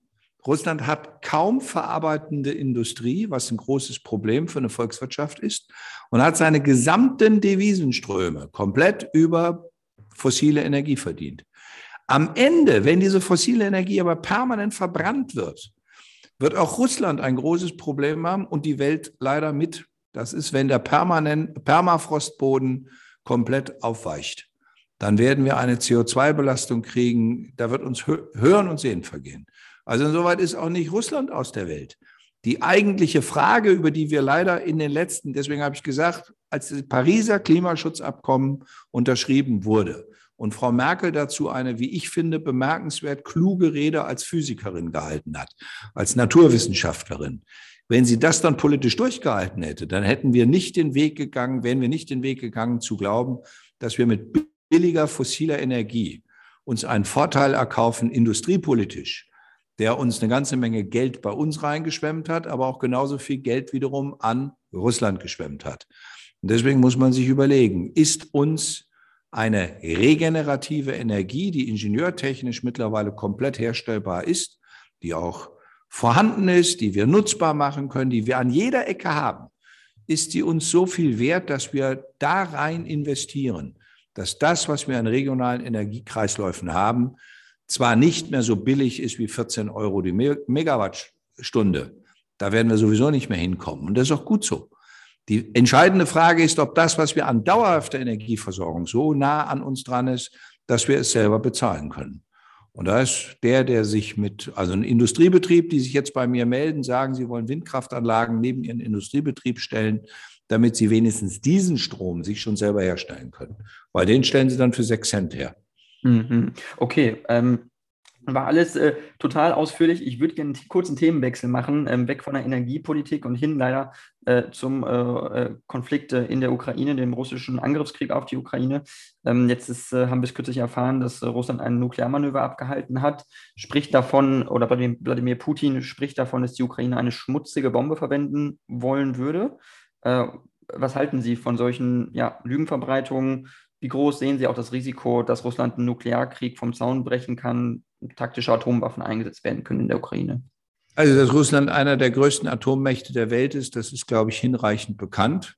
Russland hat kaum verarbeitende Industrie, was ein großes Problem für eine Volkswirtschaft ist, und hat seine gesamten Devisenströme komplett über fossile Energie verdient. Am Ende, wenn diese fossile Energie aber permanent verbrannt wird, wird auch Russland ein großes Problem haben und die Welt leider mit. Das ist, wenn der permanent, Permafrostboden komplett aufweicht. Dann werden wir eine CO2-Belastung kriegen. Da wird uns Hören und Sehen vergehen. Also insoweit ist auch nicht Russland aus der Welt. Die eigentliche Frage, über die wir leider in den letzten, deswegen habe ich gesagt, als das Pariser Klimaschutzabkommen unterschrieben wurde und Frau Merkel dazu eine, wie ich finde, bemerkenswert kluge Rede als Physikerin gehalten hat, als Naturwissenschaftlerin. Wenn sie das dann politisch durchgehalten hätte, dann hätten wir nicht den Weg gegangen, wären wir nicht den Weg gegangen zu glauben, dass wir mit billiger fossiler Energie uns einen Vorteil erkaufen, industriepolitisch, der uns eine ganze Menge Geld bei uns reingeschwemmt hat, aber auch genauso viel Geld wiederum an Russland geschwemmt hat. Und deswegen muss man sich überlegen, ist uns eine regenerative Energie, die ingenieurtechnisch mittlerweile komplett herstellbar ist, die auch vorhanden ist, die wir nutzbar machen können, die wir an jeder Ecke haben, ist die uns so viel wert, dass wir da rein investieren, dass das, was wir an regionalen Energiekreisläufen haben, zwar nicht mehr so billig ist wie 14 Euro die Megawattstunde. Da werden wir sowieso nicht mehr hinkommen. Und das ist auch gut so. Die entscheidende Frage ist, ob das, was wir an dauerhafter Energieversorgung so nah an uns dran ist, dass wir es selber bezahlen können. Und da ist der, der sich mit, also ein Industriebetrieb, die sich jetzt bei mir melden, sagen, sie wollen Windkraftanlagen neben ihren Industriebetrieb stellen, damit sie wenigstens diesen Strom sich schon selber herstellen können. Weil den stellen sie dann für sechs Cent her. Mhm. Okay, ähm, war alles äh, total ausführlich. Ich würde gerne einen kurzen Themenwechsel machen, ähm, weg von der Energiepolitik und hin leider äh, zum äh, äh Konflikt äh, in der Ukraine, dem russischen Angriffskrieg auf die Ukraine. Ähm, jetzt ist, äh, haben wir es kürzlich erfahren, dass Russland ein Nuklearmanöver abgehalten hat, spricht davon, oder Wladimir Putin spricht davon, dass die Ukraine eine schmutzige Bombe verwenden wollen würde. was halten Sie von solchen ja, Lügenverbreitungen? Wie groß sehen Sie auch das Risiko, dass Russland einen Nuklearkrieg vom Zaun brechen kann, taktische Atomwaffen eingesetzt werden können in der Ukraine? Also, dass Russland einer der größten Atommächte der Welt ist, das ist, glaube ich, hinreichend bekannt.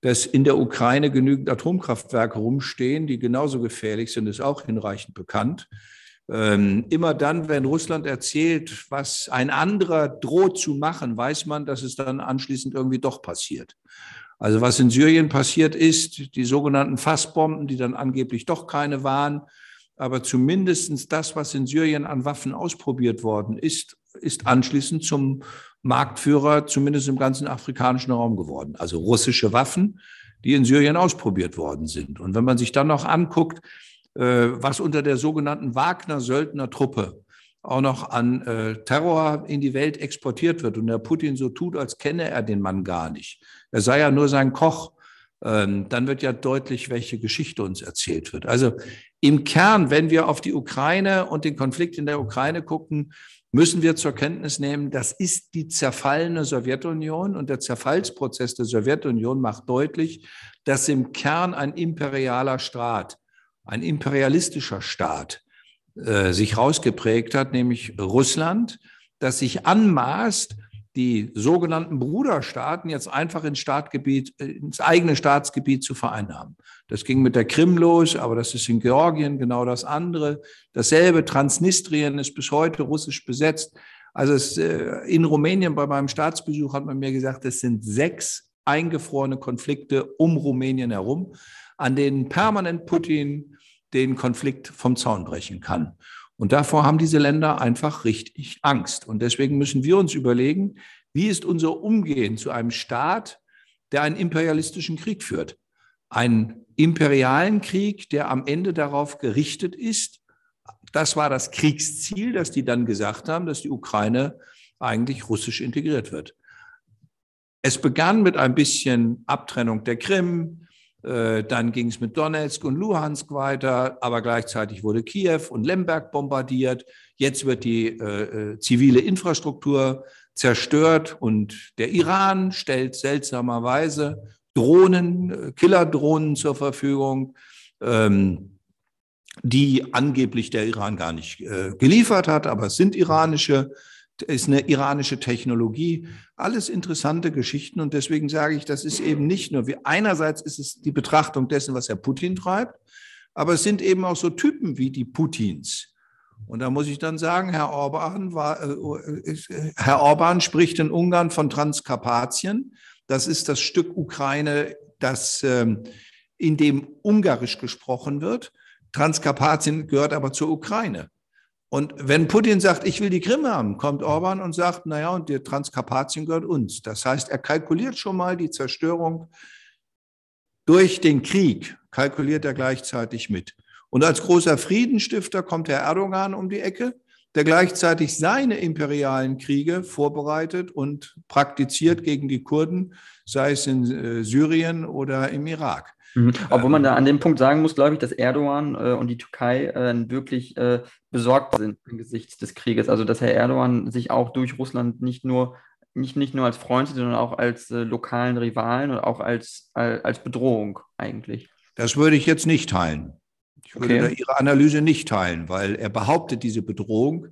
Dass in der Ukraine genügend Atomkraftwerke rumstehen, die genauso gefährlich sind, ist auch hinreichend bekannt. Ähm, immer dann, wenn Russland erzählt, was ein anderer droht zu machen, weiß man, dass es dann anschließend irgendwie doch passiert. Also was in Syrien passiert ist, die sogenannten Fassbomben, die dann angeblich doch keine waren, aber zumindest das, was in Syrien an Waffen ausprobiert worden ist, ist anschließend zum Marktführer, zumindest im ganzen afrikanischen Raum geworden. Also russische Waffen, die in Syrien ausprobiert worden sind. Und wenn man sich dann noch anguckt, äh, was unter der sogenannten Wagner-Söldner-Truppe auch noch an äh, Terror in die Welt exportiert wird und der Putin so tut, als kenne er den Mann gar nicht. Er sei ja nur sein Koch. Ähm, dann wird ja deutlich, welche Geschichte uns erzählt wird. Also im Kern, wenn wir auf die Ukraine und den Konflikt in der Ukraine gucken, müssen wir zur Kenntnis nehmen, das ist die zerfallene Sowjetunion und der Zerfallsprozess der Sowjetunion macht deutlich, dass im Kern ein imperialer Staat, ein imperialistischer Staat äh, sich rausgeprägt hat, nämlich Russland, das sich anmaßt, die sogenannten Bruderstaaten jetzt einfach ins Staatgebiet, äh, ins eigene Staatsgebiet zu vereinnahmen. Das ging mit der Krim los, aber das ist in Georgien genau das andere. Dasselbe Transnistrien ist bis heute russisch besetzt. Also es, äh, in Rumänien bei meinem Staatsbesuch hat man mir gesagt, es sind sechs eingefrorene Konflikte um Rumänien herum, an denen permanent Putin den Konflikt vom Zaun brechen kann. Und davor haben diese Länder einfach richtig Angst. Und deswegen müssen wir uns überlegen, wie ist unser Umgehen zu einem Staat, der einen imperialistischen Krieg führt? einen imperialen Krieg, der am Ende darauf gerichtet ist. Das war das Kriegsziel, dass die dann gesagt haben, dass die Ukraine eigentlich russisch integriert wird. Es begann mit ein bisschen Abtrennung der Krim, dann ging es mit Donetsk und Luhansk weiter, aber gleichzeitig wurde Kiew und Lemberg bombardiert. Jetzt wird die äh, äh, zivile Infrastruktur zerstört und der Iran stellt seltsamerweise Drohnen, äh, Killerdrohnen zur Verfügung, ähm, die angeblich der Iran gar nicht äh, geliefert hat, aber es sind iranische ist eine iranische Technologie. Alles interessante Geschichten. Und deswegen sage ich, das ist eben nicht nur, wie einerseits ist es die Betrachtung dessen, was Herr Putin treibt, aber es sind eben auch so Typen wie die Putins. Und da muss ich dann sagen, Herr Orban, war, äh, Herr Orban spricht in Ungarn von Transkarpatien. Das ist das Stück Ukraine, das ähm, in dem Ungarisch gesprochen wird. Transkarpatien gehört aber zur Ukraine. Und wenn Putin sagt, ich will die Krim haben, kommt Orban und sagt, naja, und die Transkarpatien gehört uns. Das heißt, er kalkuliert schon mal die Zerstörung durch den Krieg, kalkuliert er gleichzeitig mit. Und als großer Friedensstifter kommt Herr Erdogan um die Ecke, der gleichzeitig seine imperialen Kriege vorbereitet und praktiziert gegen die Kurden, sei es in äh, Syrien oder im Irak. Mhm. Obwohl man da an dem Punkt sagen muss, glaube ich, dass Erdogan äh, und die Türkei äh, wirklich äh, besorgt sind angesichts des Krieges. Also dass Herr Erdogan sich auch durch Russland nicht nur nicht, nicht nur als Freund, sondern auch als äh, lokalen Rivalen und auch als, als, als Bedrohung eigentlich. Das würde ich jetzt nicht teilen. Ich würde okay. Ihre Analyse nicht teilen, weil er behauptet diese Bedrohung,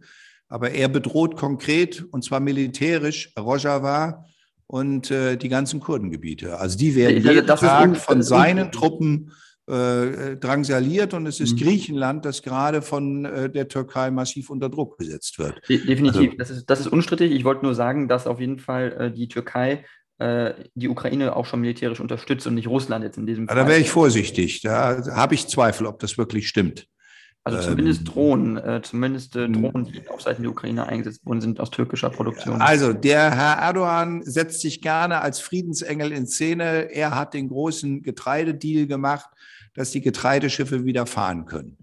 aber er bedroht konkret und zwar militärisch Rojava und äh, die ganzen Kurdengebiete. Also die werden jeden das Tag von seinen Truppen äh, drangsaliert und es ist mhm. Griechenland, das gerade von äh, der Türkei massiv unter Druck gesetzt wird. Definitiv, also, das, ist, das ist unstrittig. Ich wollte nur sagen, dass auf jeden Fall äh, die Türkei äh, die Ukraine auch schon militärisch unterstützt und nicht Russland jetzt in diesem Fall. Da wäre ich vorsichtig. Da habe ich Zweifel, ob das wirklich stimmt. Also zumindest ähm, Drohnen, äh, zumindest äh, Drohnen, die auf Seiten der Ukraine eingesetzt worden sind, aus türkischer Produktion. Also der Herr Erdogan setzt sich gerne als Friedensengel in Szene. Er hat den großen Getreidedeal gemacht, dass die Getreideschiffe wieder fahren können.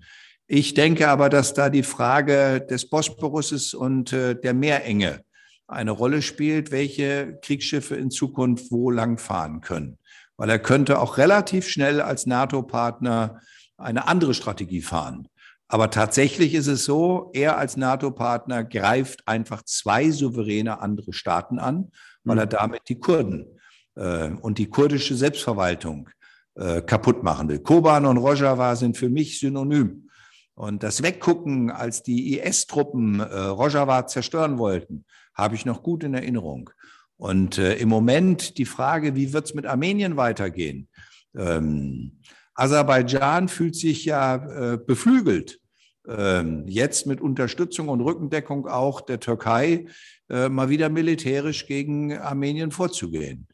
Ich denke aber, dass da die Frage des Bosporuses und äh, der Meerenge eine Rolle spielt, welche Kriegsschiffe in Zukunft wo lang fahren können. Weil er könnte auch relativ schnell als NATO-Partner eine andere Strategie fahren. Aber tatsächlich ist es so, er als NATO-Partner greift einfach zwei souveräne andere Staaten an, weil er mhm. damit die Kurden äh, und die kurdische Selbstverwaltung äh, kaputt machen will. Koban und Rojava sind für mich synonym. Und das Weggucken, als die IS-Truppen äh, Rojava zerstören wollten, habe ich noch gut in Erinnerung. Und äh, im Moment die Frage, wie wird es mit Armenien weitergehen? Ähm, Aserbaidschan fühlt sich ja äh, beflügelt, ähm, jetzt mit Unterstützung und Rückendeckung auch der Türkei äh, mal wieder militärisch gegen Armenien vorzugehen.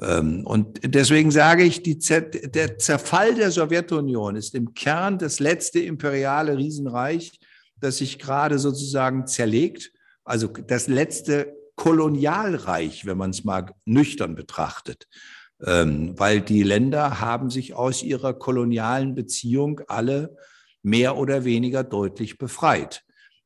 Ähm, und deswegen sage ich, der Zerfall der Sowjetunion ist im Kern das letzte imperiale Riesenreich, das sich gerade sozusagen zerlegt. Also das letzte Kolonialreich, wenn man es mal nüchtern betrachtet. Ähm, weil die Länder haben sich aus ihrer kolonialen Beziehung alle mehr oder weniger deutlich befreit.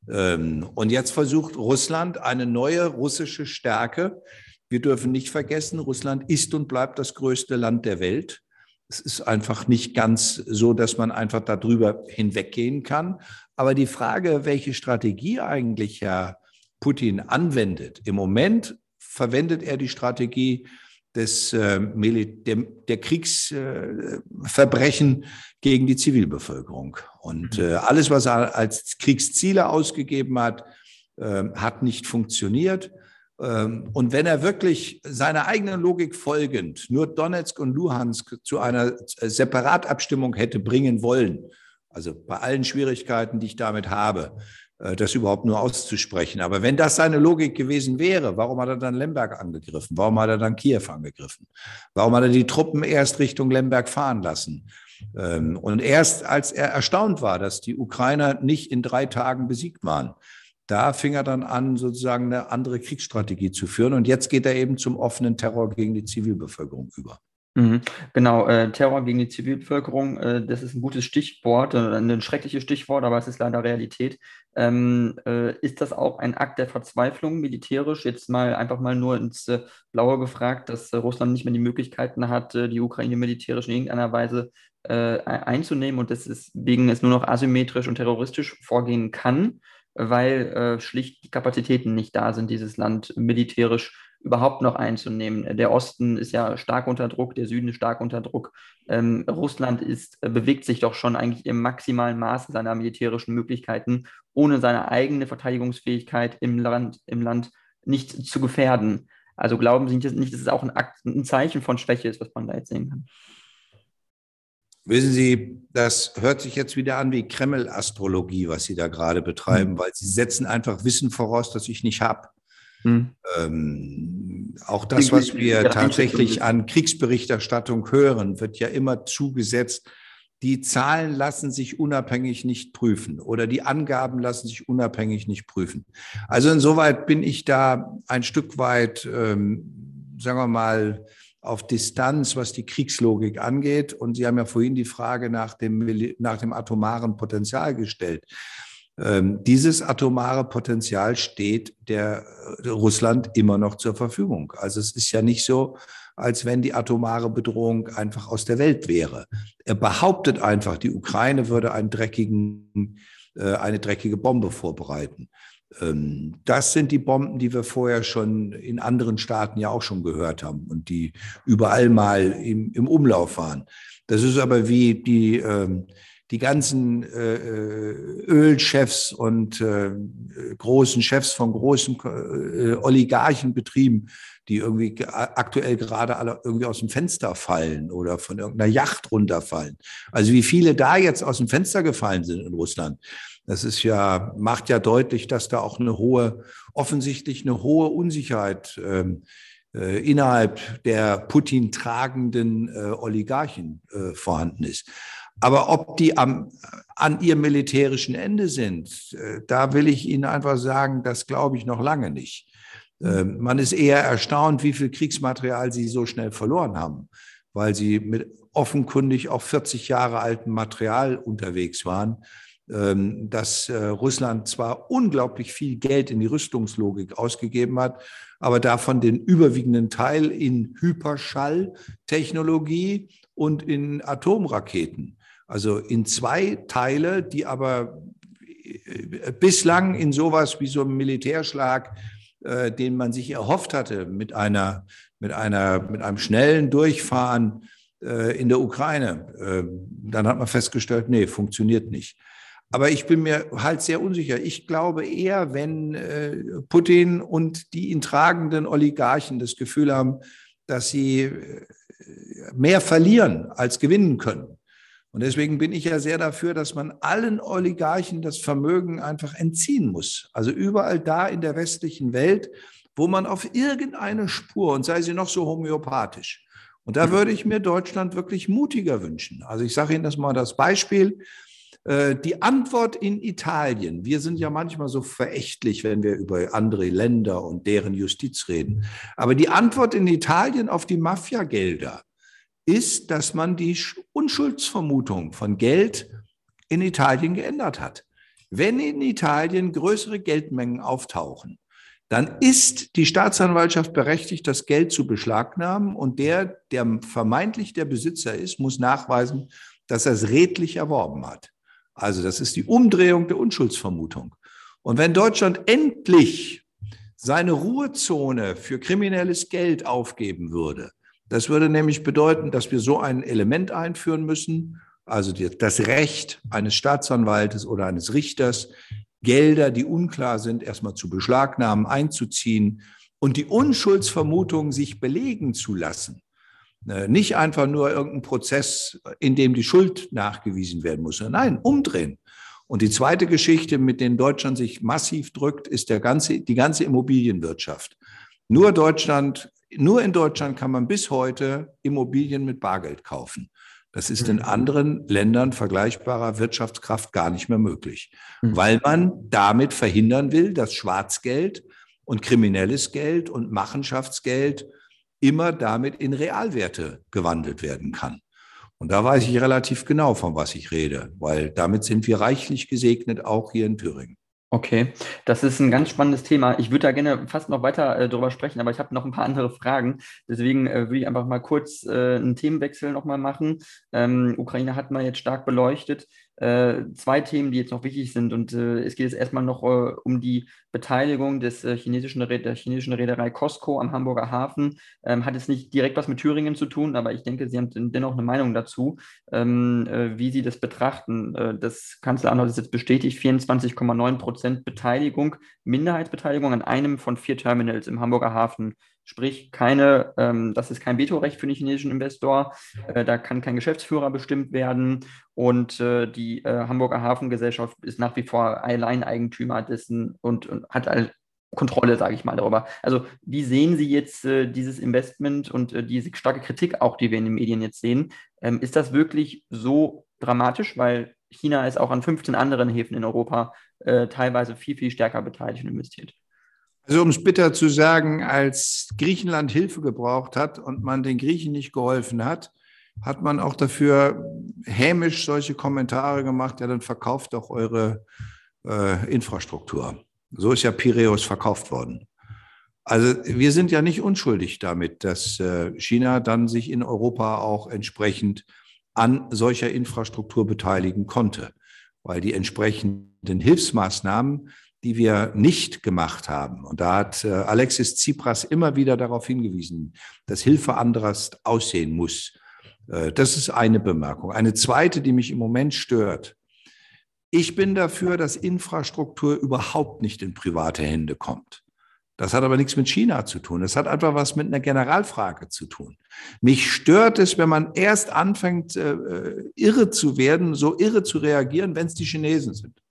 Ähm, und jetzt versucht Russland eine neue russische Stärke. Wir dürfen nicht vergessen, Russland ist und bleibt das größte Land der Welt. Es ist einfach nicht ganz so, dass man einfach darüber hinweggehen kann. Aber die Frage, welche Strategie eigentlich Herr Putin anwendet, im Moment verwendet er die Strategie, des, äh, der, der Kriegsverbrechen äh, gegen die Zivilbevölkerung. Und mhm. äh, alles, was er als Kriegsziele ausgegeben hat, äh, hat nicht funktioniert. Ähm, und wenn er wirklich seiner eigenen Logik folgend nur Donetsk und Luhansk zu einer Separatabstimmung hätte bringen wollen, also bei allen Schwierigkeiten, die ich damit habe, äh, das überhaupt nur auszusprechen. Aber wenn das seine Logik gewesen wäre, warum hat er dann Lemberg angegriffen? Warum hat er dann Kiew angegriffen? Warum hat er die Truppen erst Richtung Lemberg fahren lassen? Ähm, und erst als er erstaunt war, dass die Ukrainer nicht in drei Tagen besiegt waren, da fing er dann an, sozusagen eine andere Kriegsstrategie zu führen. Und jetzt geht er eben zum offenen Terror gegen die Zivilbevölkerung über. Mhm. Genau, äh, Terror gegen die Zivilbevölkerung, äh, das ist ein gutes Stichwort, äh, ein schreckliches Stichwort, aber es ist leider Realität. Ähm, äh, ist das auch ein Akt der Verzweiflung militärisch? Jetzt mal einfach mal nur ins äh, Blaue gefragt, dass äh, Russland nicht mehr die Möglichkeiten hat, die Ukraine militärisch in irgendeiner Weise einzunehmen und deswegen es nur noch asymmetrisch und terroristisch vorgehen kann, weil schlicht die Kapazitäten nicht da sind, dieses Land militärisch überhaupt noch einzunehmen. Der Osten ist ja stark unter Druck, der Süden ist stark unter Druck. Ähm, Russland ist, äh, bewegt sich doch schon eigentlich im maximalen Maße seiner militärischen Möglichkeiten, ohne seine eigene Verteidigungsfähigkeit im Land, im Land nicht zu gefährden. Also glauben Sie nicht, dass es auch ein, Akt, ein Zeichen von Schwäche ist, was man da jetzt sehen kann? Wissen Sie, das hört sich jetzt wieder an wie Kreml-Astrologie, was Sie da gerade betreiben, mhm. weil Sie setzen einfach Wissen voraus, das ich nicht habe. Hm. Ähm, auch das, was wir tatsächlich an Kriegsberichterstattung hören, wird ja immer zugesetzt. Die Zahlen lassen sich unabhängig nicht prüfen oder die Angaben lassen sich unabhängig nicht prüfen. Also insoweit bin ich da ein Stück weit, ähm, sagen wir mal, auf Distanz, was die Kriegslogik angeht. Und Sie haben ja vorhin die Frage nach dem, nach dem atomaren Potenzial gestellt. Ähm, dieses atomare Potenzial steht der, äh, Russland immer noch zur Verfügung. Also es ist ja nicht so, als wenn die atomare Bedrohung einfach aus der Welt wäre. Er behauptet einfach, die Ukraine würde einen dreckigen, äh, eine dreckige Bombe vorbereiten. Ähm, das sind die Bomben, die wir vorher schon in anderen Staaten ja auch schon gehört haben und die überall mal im, im Umlauf waren. Das ist aber wie die, ähm, die ganzen äh, äh, Ölchefs und äh, großen Chefs von großen Oligarchenbetrieben, die irgendwie aktuell gerade alle irgendwie aus dem Fenster fallen oder von irgendeiner Yacht runterfallen. Also wie viele da jetzt aus dem Fenster gefallen sind in Russland. Das ist ja, macht ja deutlich, dass da auch eine hohe, offensichtlich eine hohe Unsicherheit ähm, äh, innerhalb der Putin tragenden äh, Oligarchen äh, vorhanden ist. Aber ob die am, an ihrem militärischen Ende sind, äh, da will ich Ihnen einfach sagen, das glaube ich noch lange nicht. Ähm, man ist eher erstaunt, wie viel Kriegsmaterial sie so schnell verloren haben, weil sie mit offenkundig auch 40 Jahre altem Material unterwegs waren, ähm, dass äh, Russland zwar unglaublich viel Geld in die Rüstungslogik ausgegeben hat, aber davon den überwiegenden Teil in Hyperschalltechnologie und in Atomraketen. Also in zwei Teile, die aber äh, bislang in sowas wie so einem Militärschlag, äh, den man sich erhofft hatte, mit einer, mit einer, mit einem schnellen Durchfahren äh, in der Ukraine, äh, dann hat man festgestellt, nee, funktioniert nicht. Aber ich bin mir halt sehr unsicher. Ich glaube eher, wenn äh, Putin und die ihn tragenden Oligarchen das Gefühl haben, dass sie äh, mehr verlieren als gewinnen können, und deswegen bin ich ja sehr dafür, dass man allen Oligarchen das Vermögen einfach entziehen muss. Also überall da in der westlichen Welt, wo man auf irgendeine Spur, und sei sie noch so homöopathisch, und da würde ich mir Deutschland wirklich mutiger wünschen. Also ich sage Ihnen das mal das Beispiel. Äh, die Antwort in Italien, wir sind ja manchmal so verächtlich, wenn wir über andere Länder und deren Justiz reden, aber die Antwort in Italien auf die Mafiagelder, ist, dass man die Unschuldsvermutung von Geld in Italien geändert hat. Wenn in Italien größere Geldmengen auftauchen, dann ist die Staatsanwaltschaft berechtigt, das Geld zu beschlagnahmen und der, der vermeintlich der Besitzer ist, muss nachweisen, dass er es redlich erworben hat. Also das ist die Umdrehung der Unschuldsvermutung. Und wenn Deutschland endlich seine Ruhezone für kriminelles Geld aufgeben würde, das würde nämlich bedeuten, dass wir so ein Element einführen müssen, also das Recht eines Staatsanwaltes oder eines Richters, Gelder, die unklar sind, erstmal zu beschlagnahmen, einzuziehen und die Unschuldsvermutung sich belegen zu lassen. Äh, nicht einfach nur irgendein Prozess, in dem die Schuld nachgewiesen werden muss. Nein, umdrehen. Und die zweite Geschichte, mit der Deutschland sich massiv drückt, ist der ganze, die ganze Immobilienwirtschaft. Nur Deutschland nur in Deutschland kann man bis heute Immobilien mit Bargeld kaufen. Das ist in mhm. anderen Ländern vergleichbarer Wirtschaftskraft gar nicht mehr möglich, mhm. weil man damit verhindern will, dass Schwarzgeld und kriminelles Geld und Machenschaftsgeld immer damit in Realwerte gewandelt werden kann. Und da weiß ich relativ genau, von was ich rede, weil damit sind wir reichlich gesegnet, auch hier in Thüringen. Okay, das ist ein ganz spannendes Thema. Ich würde da gerne fast noch weiter äh, darüber sprechen, aber ich habe noch ein paar andere Fragen. Deswegen äh, würde ich einfach mal kurz äh, einen Themenwechsel nochmal machen. Ähm, Ukraine hat man jetzt stark beleuchtet zwei Themen, die jetzt noch wichtig sind. Und äh, es geht jetzt erstmal noch äh, um die Beteiligung des äh, chinesischen der chinesischen Reederei Costco am Hamburger Hafen. Ähm, hat jetzt nicht direkt was mit Thüringen zu tun, aber ich denke, Sie haben dennoch eine Meinung dazu, ähm, äh, wie Sie das betrachten. Äh, das Kanzleramt hat es jetzt bestätigt, 24,9 Prozent Beteiligung, Minderheitsbeteiligung an einem von vier Terminals im Hamburger Hafen Sprich, keine, ähm, das ist kein Vetorecht für den chinesischen Investor, äh, da kann kein Geschäftsführer bestimmt werden und äh, die äh, Hamburger Hafengesellschaft ist nach wie vor Alleineigentümer dessen und, und hat Kontrolle, sage ich mal, darüber. Also wie sehen Sie jetzt äh, dieses Investment und äh, diese starke Kritik auch, die wir in den Medien jetzt sehen? Ähm, ist das wirklich so dramatisch, weil China ist auch an 15 anderen Häfen in Europa äh, teilweise viel, viel stärker beteiligt und investiert? Also um es bitter zu sagen, als Griechenland Hilfe gebraucht hat und man den Griechen nicht geholfen hat, hat man auch dafür hämisch solche Kommentare gemacht, ja, dann verkauft doch eure äh, Infrastruktur. So ist ja Piräus verkauft worden. Also wir sind ja nicht unschuldig damit, dass äh, China dann sich in Europa auch entsprechend an solcher Infrastruktur beteiligen konnte, weil die entsprechenden Hilfsmaßnahmen die wir nicht gemacht haben. Und da hat äh, Alexis Tsipras immer wieder darauf hingewiesen, dass Hilfe anderes aussehen muss. Äh, das ist eine Bemerkung. Eine zweite, die mich im Moment stört. Ich bin dafür, dass Infrastruktur überhaupt nicht in private Hände kommt. Das hat aber nichts mit China zu tun. Das hat einfach was mit einer Generalfrage zu tun. Mich stört es, wenn man erst anfängt, äh, irre zu werden, so irre zu reagieren, wenn es die Chinesen sind.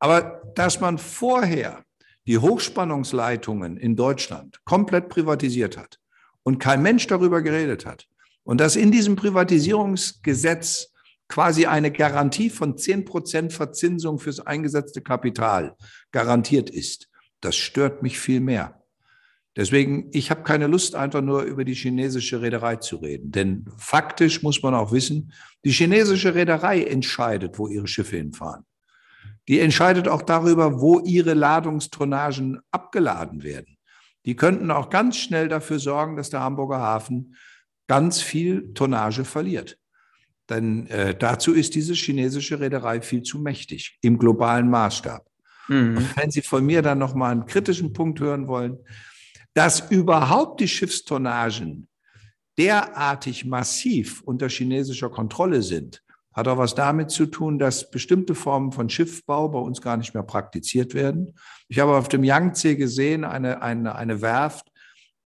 Aber dass man vorher die Hochspannungsleitungen in Deutschland komplett privatisiert hat und kein Mensch darüber geredet hat und dass in diesem Privatisierungsgesetz quasi eine Garantie von 10 Prozent Verzinsung fürs eingesetzte Kapital garantiert ist, das stört mich viel mehr. Deswegen, ich habe keine Lust, einfach nur über die chinesische Reederei zu reden. Denn faktisch muss man auch wissen, die chinesische Reederei entscheidet, wo ihre Schiffe hinfahren. Die entscheidet auch darüber, wo ihre Ladungstonnagen abgeladen werden. Die könnten auch ganz schnell dafür sorgen, dass der Hamburger Hafen ganz viel Tonnage verliert. Denn äh, dazu ist diese chinesische Reederei viel zu mächtig im globalen Maßstab. Mhm. Wenn Sie von mir dann noch mal einen kritischen Punkt hören wollen, dass überhaupt die Schiffstonnagen derartig massiv unter chinesischer Kontrolle sind, hat auch was damit zu tun, dass bestimmte Formen von Schiffbau bei uns gar nicht mehr praktiziert werden. Ich habe auf dem Yangtze gesehen, eine, eine, eine Werft,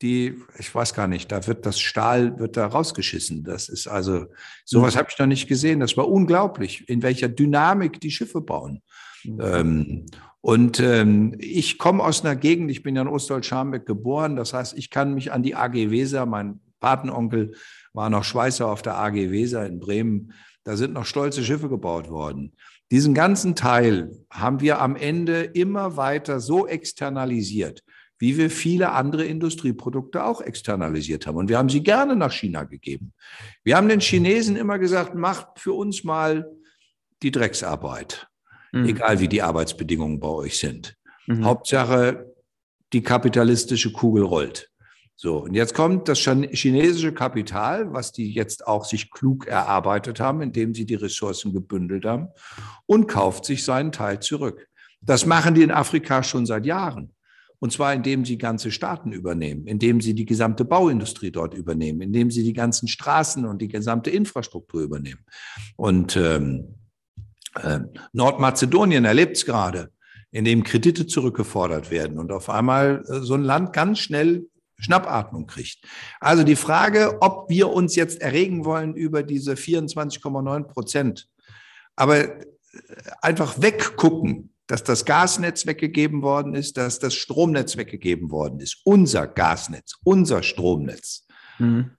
die, ich weiß gar nicht, da wird das Stahl, wird da rausgeschissen. Das ist also, sowas mhm. habe ich noch nicht gesehen. Das war unglaublich, in welcher Dynamik die Schiffe bauen. Mhm. Ähm, und ähm, ich komme aus einer Gegend, ich bin ja in Ostdeutsch-Scharmbeck geboren, das heißt, ich kann mich an die AG Weser, mein Patenonkel war noch Schweißer auf der AG Weser in Bremen, da sind noch stolze Schiffe gebaut worden. Diesen ganzen Teil haben wir am Ende immer weiter so externalisiert, wie wir viele andere Industrieprodukte auch externalisiert haben. Und wir haben sie gerne nach China gegeben. Wir haben den Chinesen immer gesagt, macht für uns mal die Drecksarbeit, mhm. egal wie die Arbeitsbedingungen bei euch sind. Mhm. Hauptsache, die kapitalistische Kugel rollt. So, und jetzt kommt das chinesische Kapital, was die jetzt auch sich klug erarbeitet haben, indem sie die Ressourcen gebündelt haben, und kauft sich seinen Teil zurück. Das machen die in Afrika schon seit Jahren. Und zwar indem sie ganze Staaten übernehmen, indem sie die gesamte Bauindustrie dort übernehmen, indem sie die ganzen Straßen und die gesamte Infrastruktur übernehmen. Und ähm, äh, Nordmazedonien erlebt es gerade, indem Kredite zurückgefordert werden und auf einmal äh, so ein Land ganz schnell Schnappatmung kriegt. Also die Frage, ob wir uns jetzt erregen wollen über diese 24,9 Prozent, aber äh, einfach weggucken, dass das Gasnetz weggegeben worden ist, dass das Stromnetz weggegeben worden ist, unser Gasnetz, unser Stromnetz. Mhm.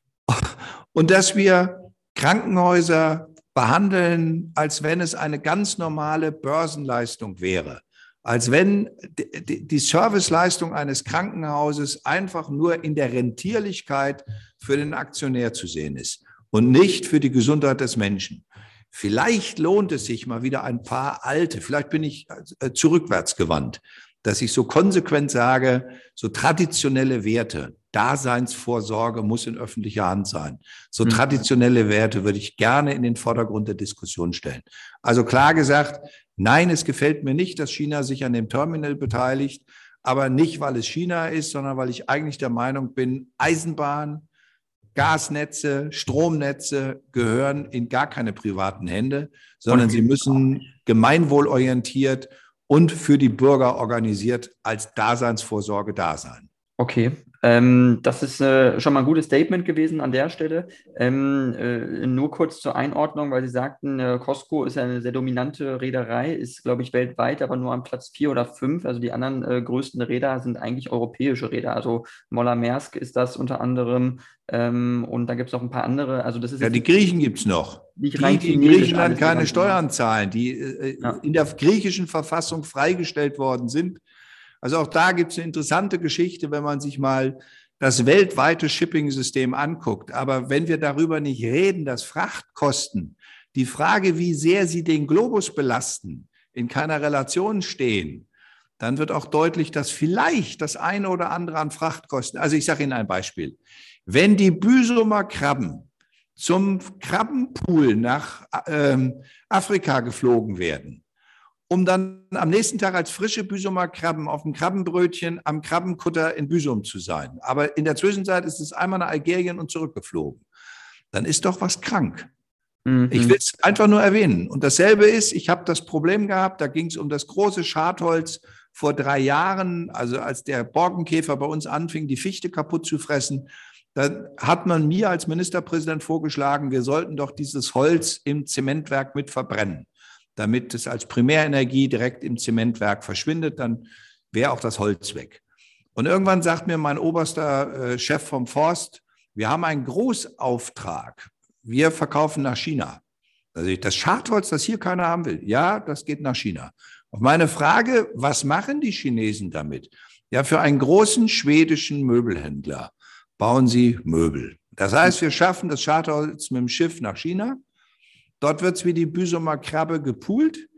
Und dass wir Krankenhäuser behandeln, als wenn es eine ganz normale Börsenleistung wäre. Als wenn die Serviceleistung eines Krankenhauses einfach nur in der Rentierlichkeit für den Aktionär zu sehen ist und nicht für die Gesundheit des Menschen. Vielleicht lohnt es sich mal wieder ein paar alte, vielleicht bin ich äh, zurückwärts gewandt, dass ich so konsequent sage, so traditionelle Werte, Daseinsvorsorge muss in öffentlicher Hand sein. So mhm. traditionelle Werte würde ich gerne in den Vordergrund der Diskussion stellen. Also klar gesagt, Nein, es gefällt mir nicht, dass China sich an dem Terminal beteiligt, aber nicht, weil es China ist, sondern weil ich eigentlich der Meinung bin, Eisenbahn, Gasnetze, Stromnetze gehören in gar keine privaten Hände, sondern sie müssen gemeinwohlorientiert und für die Bürger organisiert als Daseinsvorsorge da sein. Okay, ähm, das ist äh, schon mal ein gutes Statement gewesen an der Stelle. Ähm, äh, nur kurz zur Einordnung, weil Sie sagten, äh, Costco ist ja eine sehr dominante Reederei, ist, glaube ich, weltweit, aber nur am Platz vier oder fünf. Also die anderen äh, größten Räder sind eigentlich europäische Räder. Also Moller Maersk ist das unter anderem. Ähm, und da gibt es noch ein paar andere. Also das ist ja, die Griechen gibt es noch. Die, die in Griechenland keine Steuern zahlen, die äh, ja. in der griechischen Verfassung freigestellt worden sind also auch da gibt es eine interessante Geschichte, wenn man sich mal das weltweite Shipping-System anguckt. Aber wenn wir darüber nicht reden, dass Frachtkosten, die Frage, wie sehr sie den Globus belasten, in keiner Relation stehen, dann wird auch deutlich, dass vielleicht das eine oder andere an Frachtkosten, also ich sage Ihnen ein Beispiel. Wenn die Büsumer Krabben zum Krabbenpool nach ähm, Afrika geflogen werden, um dann am nächsten Tag als frische Büsumer Krabben auf dem Krabbenbrötchen am Krabbenkutter in Büsum zu sein. Aber in der Zwischenzeit ist es einmal nach Algerien und zurückgeflogen. Dann ist doch was krank. Mhm. Ich will es einfach nur erwähnen. Und dasselbe ist, ich habe das Problem gehabt, da ging es um das große Schadholz vor drei Jahren, also als der Borkenkäfer bei uns anfing, die Fichte kaputt zu fressen. Da hat man mir als Ministerpräsident vorgeschlagen, wir sollten doch dieses Holz im Zementwerk mit verbrennen damit es als Primärenergie direkt im Zementwerk verschwindet, dann wäre auch das Holz weg. Und irgendwann sagt mir mein oberster äh, Chef vom Forst, wir haben einen Großauftrag. Wir verkaufen nach China. Also das Schadholz, das hier keiner haben will, ja, das geht nach China. Auf meine Frage, was machen die Chinesen damit? Ja, für einen großen schwedischen Möbelhändler bauen sie Möbel. Das heißt, wir schaffen das Schadholz mit dem Schiff nach China Dort wird es wie die Büsumer Krabbe gepult,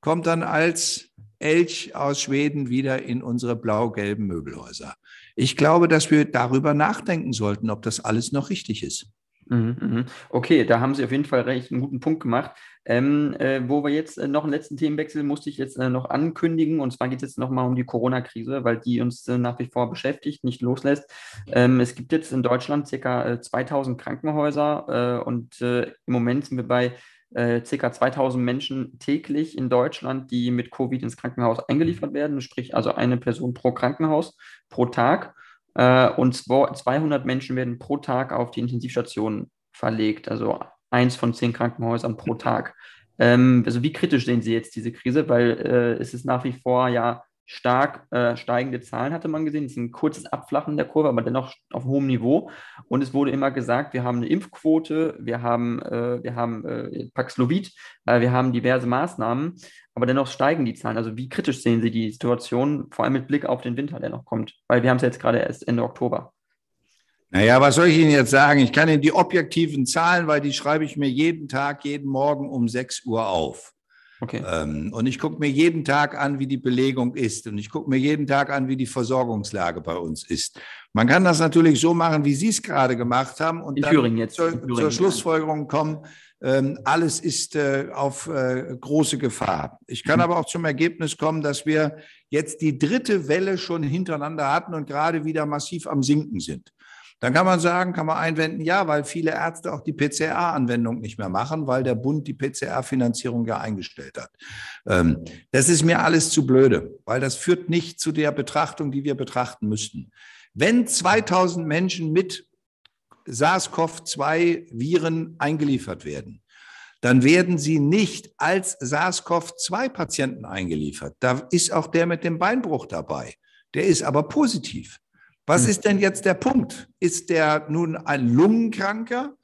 kommt dann als Elch aus Schweden wieder in unsere blau-gelben Möbelhäuser. Ich glaube, dass wir darüber nachdenken sollten, ob das alles noch richtig ist. Mhm, mhm. Okay, da haben Sie auf jeden Fall recht einen guten Punkt gemacht. Ähm, äh, wo wir jetzt äh, noch einen letzten Themenwechsel musste ich jetzt äh, noch ankündigen. Und zwar geht es jetzt nochmal um die Corona-Krise, weil die uns äh, nach wie vor beschäftigt, nicht loslässt. Ähm, es gibt jetzt in Deutschland ca. 2000 Krankenhäuser äh, und äh, im Moment sind wir bei ca. 2000 Menschen täglich in Deutschland, die mit Covid ins Krankenhaus eingeliefert werden, sprich also eine Person pro Krankenhaus pro Tag. Und 200 Menschen werden pro Tag auf die Intensivstation verlegt. Also eins von zehn Krankenhäusern pro Tag. Ähm, also wie kritisch sehen Sie jetzt diese Krise? Weil äh, es ist nach wie vor ja stark äh, steigende Zahlen, hatte man gesehen. Es ist ein kurzes Abflachen der Kurve, aber dennoch auf hohem Niveau. Und es wurde immer gesagt, wir haben eine Impfquote, wir haben, äh, wir haben äh, Paxlovid, äh, wir haben diverse Maßnahmen, aber dennoch steigen die Zahlen. Also wie kritisch sehen Sie die Situation, vor allem mit Blick auf den Winter, der noch kommt? Weil wir haben es jetzt gerade erst Ende Oktober. Naja, was soll ich Ihnen jetzt sagen? Ich kann Ihnen die objektiven Zahlen, weil die schreibe ich mir jeden Tag, jeden Morgen um 6 Uhr auf. Okay. Ähm, und ich gucke mir jeden Tag an, wie die Belegung ist. Und ich gucke mir jeden Tag an, wie die Versorgungslage bei uns ist. Man kann das natürlich so machen, wie Sie es gerade gemacht haben und In dann jetzt. Zur, zur Schlussfolgerung kommen, ähm, alles ist äh, auf äh, große Gefahr. Ich kann mhm. aber auch zum Ergebnis kommen, dass wir jetzt die dritte Welle schon hintereinander hatten und gerade wieder massiv am Sinken sind. Dann kann man sagen, kann man einwenden, ja, weil viele Ärzte auch die PCR-Anwendung nicht mehr machen, weil der Bund die PCR-Finanzierung ja eingestellt hat. Ähm, das ist mir alles zu blöde, weil das führt nicht zu der Betrachtung, die wir betrachten müssten. Wenn 2000 Menschen mit SARS-CoV-2-Viren eingeliefert werden, dann werden sie nicht als SARS-CoV-2-Patienten eingeliefert. Da ist auch der mit dem Beinbruch dabei. Der ist aber positiv. Was hm. ist denn jetzt der Punkt? Ist der nun ein Lungenkranker?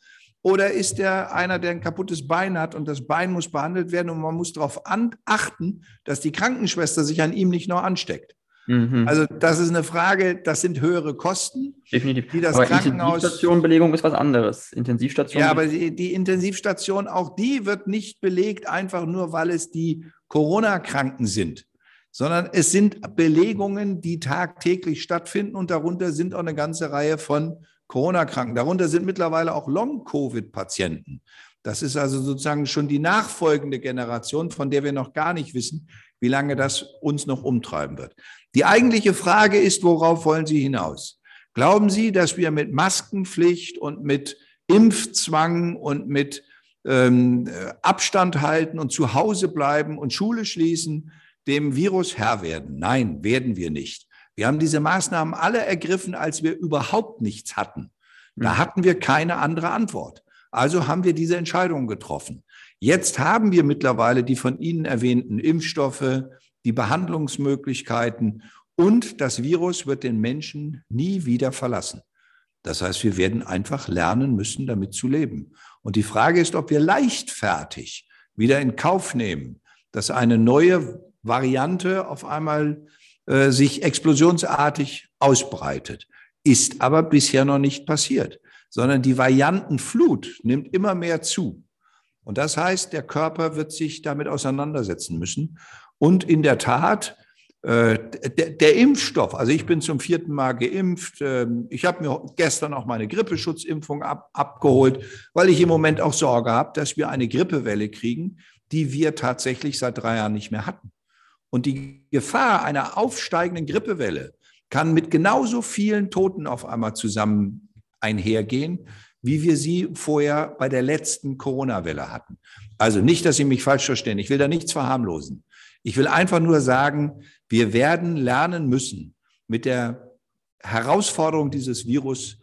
Oder ist er einer, der ein kaputtes Bein hat und das Bein muss behandelt werden und man muss darauf achten, dass die Krankenschwester sich an ihm nicht noch ansteckt? Mhm. Also das ist eine Frage, das sind höhere Kosten. Definitiv. Die das aber Krankenhaus, Intensivstationbelegung ist was anderes. Intensivstation. Ja, aber die, die Intensivstation, auch die wird nicht belegt, einfach nur, weil es die Corona-Kranken sind, sondern es sind Belegungen, die tagtäglich stattfinden und darunter sind auch eine ganze Reihe von Corona-Kranken. Darunter sind mittlerweile auch Long-Covid-Patienten. Das ist also sozusagen schon die nachfolgende Generation, von der wir noch gar nicht wissen, wie lange das uns noch umtreiben wird. Die eigentliche Frage ist, worauf wollen Sie hinaus? Glauben Sie, dass wir mit Maskenpflicht und mit Impfzwang und mit ähm, Abstand halten und zu Hause bleiben und Schule schließen, dem Virus Herr werden? Nein, werden wir nicht. Wir haben diese Maßnahmen alle ergriffen, als wir überhaupt nichts hatten. Da hm. hatten wir keine andere Antwort. Also haben wir diese Entscheidung getroffen. Jetzt haben wir mittlerweile die von Ihnen erwähnten Impfstoffe, die Behandlungsmöglichkeiten und das Virus wird den Menschen nie wieder verlassen. Das heißt, wir werden einfach lernen müssen, damit zu leben. Und die Frage ist, ob wir leichtfertig wieder in Kauf nehmen, dass eine neue Variante auf einmal äh, sich explosionsartig ausbreitet. Ist aber bisher noch nicht passiert, sondern die Variantenflut nimmt immer mehr zu. Und das heißt, der Körper wird sich damit auseinandersetzen müssen. Und in der Tat, äh, der, der, Impfstoff, also ich bin zum vierten Mal geimpft. Äh, ich habe mir gestern auch meine Grippeschutzimpfung ab, abgeholt, weil ich im Moment auch Sorge habe, dass wir eine Grippewelle kriegen, die wir tatsächlich seit drei Jahren nicht mehr hatten. Und die Gefahr einer aufsteigenden Grippewelle kann mit genauso vielen Toten auf einmal zusammen einhergehen, wie wir sie vorher bei der letzten Corona-Welle hatten. Also nicht, dass Sie mich falsch verstehen. Ich will da nichts verharmlosen. Ich will einfach nur sagen, wir werden lernen müssen, mit der Herausforderung dieses Virus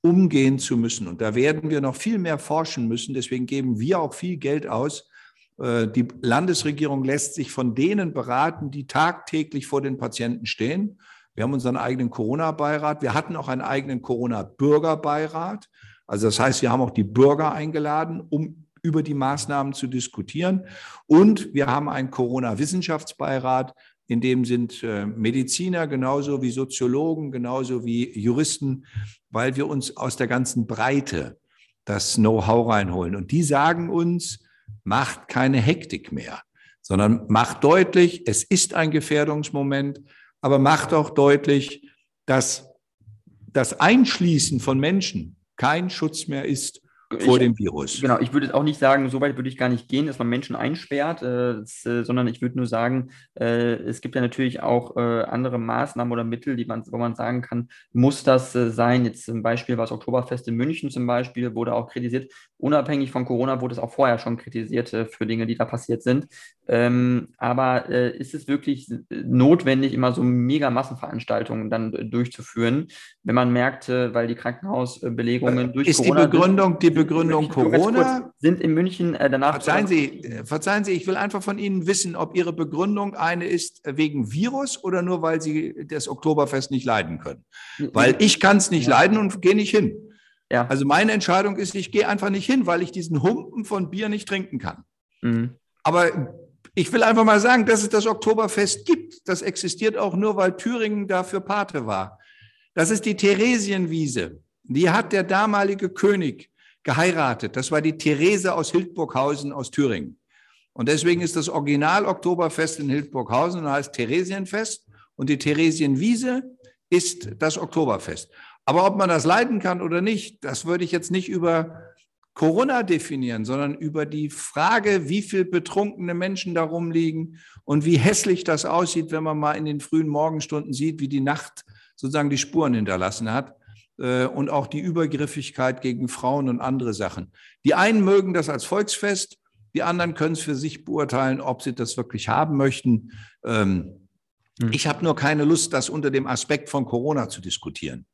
umgehen zu müssen. Und da werden wir noch viel mehr forschen müssen. Deswegen geben wir auch viel Geld aus. Äh, die Landesregierung lässt sich von denen beraten, die tagtäglich vor den Patienten stehen. Wir haben unseren eigenen Corona-Beirat. Wir hatten auch einen eigenen Corona-Bürgerbeirat. Also das heißt, wir haben auch die Bürger eingeladen, um über die Maßnahmen zu diskutieren. Und wir haben einen Corona-Wissenschaftsbeirat, in dem sind äh, Mediziner genauso wie Soziologen, genauso wie Juristen, weil wir uns aus der ganzen Breite das Know-how reinholen. Und die sagen uns, macht keine Hektik mehr, sondern macht deutlich, es ist ein Gefährdungsmoment, aber macht auch deutlich, dass das Einschließen von Menschen kein Schutz mehr ist vor ich, dem Virus. Genau, ich würde auch nicht sagen, so weit würde ich gar nicht gehen, dass man Menschen einsperrt, äh, das, äh, sondern ich würde nur sagen, äh, es gibt ja natürlich auch äh, andere Maßnahmen oder Mittel, die man, wo man sagen kann, muss das äh, sein? Jetzt zum Beispiel war das Oktoberfest in München zum Beispiel, wurde auch kritisiert. Unabhängig von Corona wurde es auch vorher schon kritisiert äh, für Dinge, die da passiert sind. Ähm, aber ist es wirklich notwendig, immer so mega Massenveranstaltungen dann durchzuführen, wenn man merkt, weil die Krankenhausbelegungen durch ist Corona... Ist die Begründung, die Begründung Corona. Sind in München äh, danach. Verzeihen Sie, äh, verzeihen Sie, ich will einfach von Ihnen wissen, ob Ihre Begründung eine ist wegen Virus oder nur, weil Sie das Oktoberfest nicht leiden können. Weil ich kann es nicht ja. leiden und gehe nicht hin. Ja. Also meine Entscheidung ist, ich gehe einfach nicht hin, weil ich diesen Humpen von Bier nicht trinken kann. Mhm. Aber ich will einfach mal sagen, dass es das Oktoberfest gibt. Das existiert auch nur, weil Thüringen dafür Pate war. Das ist die Theresienwiese. Die hat der damalige König geheiratet. Das war die Therese aus Hildburghausen aus Thüringen. Und deswegen ist das Original Oktoberfest in Hildburghausen und heißt Theresienfest. Und die Theresienwiese ist das Oktoberfest. Aber ob man das leiden kann oder nicht, das würde ich jetzt nicht über Corona definieren, sondern über die Frage, wie viel betrunkene Menschen da rumliegen und wie hässlich das aussieht, wenn man mal in den frühen Morgenstunden sieht, wie die Nacht sozusagen die Spuren hinterlassen hat. Äh, und auch die Übergriffigkeit gegen Frauen und andere Sachen. Die einen mögen das als Volksfest, die anderen können es für sich beurteilen, ob sie das wirklich haben möchten. Ähm, hm. Ich habe nur keine Lust, das unter dem Aspekt von Corona zu diskutieren.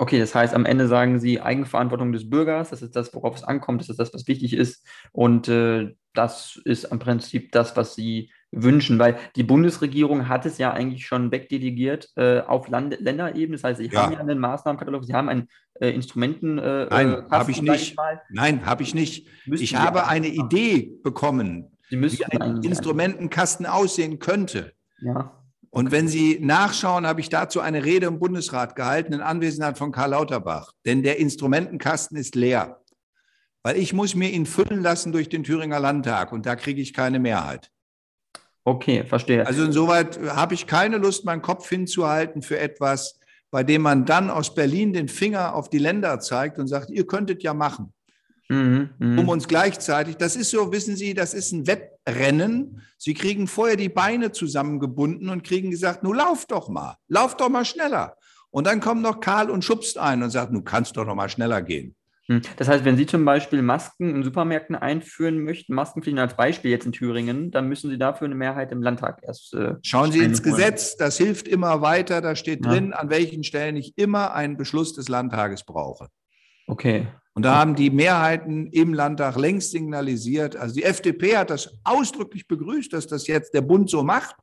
Okay, das heißt, am Ende sagen Sie Eigenverantwortung des Bürgers, das ist das, worauf es ankommt, das ist das, was wichtig ist. Und äh, das ist im Prinzip das, was Sie wünschen? Weil die Bundesregierung hat es ja eigentlich schon wegdelegiert äh, auf Land Länderebene. Das heißt, sie ja. haben ja einen Maßnahmenkatalog, sie haben einen äh, Instrumenten. Äh, Nein, äh, habe ich nicht. Nein, habe ich nicht. Müssten ich habe eine Idee bekommen, wie ein Instrumentenkasten aussehen könnte. Ja. Und wenn Sie nachschauen, habe ich dazu eine Rede im Bundesrat gehalten in Anwesenheit von Karl Lauterbach. Denn der Instrumentenkasten ist leer. Weil ich muss mir ihn füllen lassen durch den Thüringer Landtag und da kriege ich keine Mehrheit. Okay, verstehe. Also insoweit habe ich keine Lust, meinen Kopf hinzuhalten für etwas, bei dem man dann aus Berlin den Finger auf die Länder zeigt und sagt, ihr könntet ja machen. Mhm, mh. Um uns gleichzeitig, das ist so, wissen Sie, das ist ein Wettrennen. Sie kriegen vorher die Beine zusammengebunden und kriegen gesagt, nun lauf doch mal, lauf doch mal schneller. Und dann kommt noch Karl und schubst ein und sagt, du kannst doch noch mal schneller gehen. Hm. Das heißt, wenn Sie zum Beispiel Masken in Supermärkten einführen möchten, Maskenpflichten als Beispiel jetzt in Thüringen, dann müssen Sie dafür eine Mehrheit im Landtag erst. Äh, Schauen Sie ins Gesetz, das hilft immer weiter. Da steht ja. drin, an welchen Stellen ich immer einen Beschluss des Landtages brauche. Okay. Und da haben die Mehrheiten im Landtag längst signalisiert. Also die FDP hat das ausdrücklich begrüßt, dass das jetzt der Bund so macht.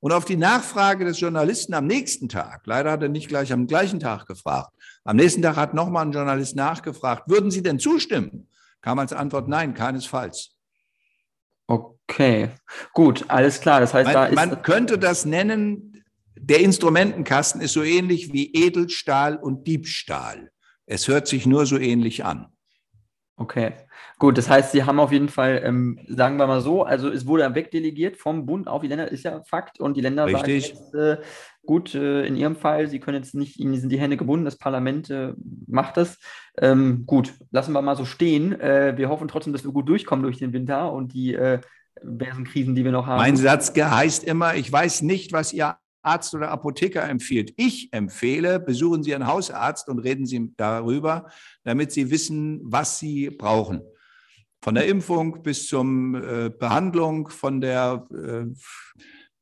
Und auf die Nachfrage des Journalisten am nächsten Tag, leider hat er nicht gleich am gleichen Tag gefragt, am nächsten Tag hat nochmal ein Journalist nachgefragt, würden Sie denn zustimmen? Kam als Antwort nein, keinesfalls. Okay, gut, alles klar. Das heißt, man, da ist man könnte das nennen, der Instrumentenkasten ist so ähnlich wie Edelstahl und Diebstahl. Es hört sich nur so ähnlich an. Okay, gut. Das heißt, Sie haben auf jeden Fall, ähm, sagen wir mal so, also es wurde wegdelegiert vom Bund auf die Länder, ist ja Fakt. Und die Länder Richtig. sagen jetzt, äh, gut, äh, in Ihrem Fall, Sie können jetzt nicht, Ihnen sind die Hände gebunden, das Parlament äh, macht das. Ähm, gut, lassen wir mal so stehen. Äh, wir hoffen trotzdem, dass wir gut durchkommen durch den Winter und die äh, Krisen, die wir noch haben. Mein Satz heißt immer, ich weiß nicht, was Ihr Arzt oder Apotheker empfiehlt. Ich empfehle, besuchen Sie Ihren Hausarzt und reden Sie darüber, damit Sie wissen, was Sie brauchen. Von der Impfung bis zur äh, Behandlung, von der äh,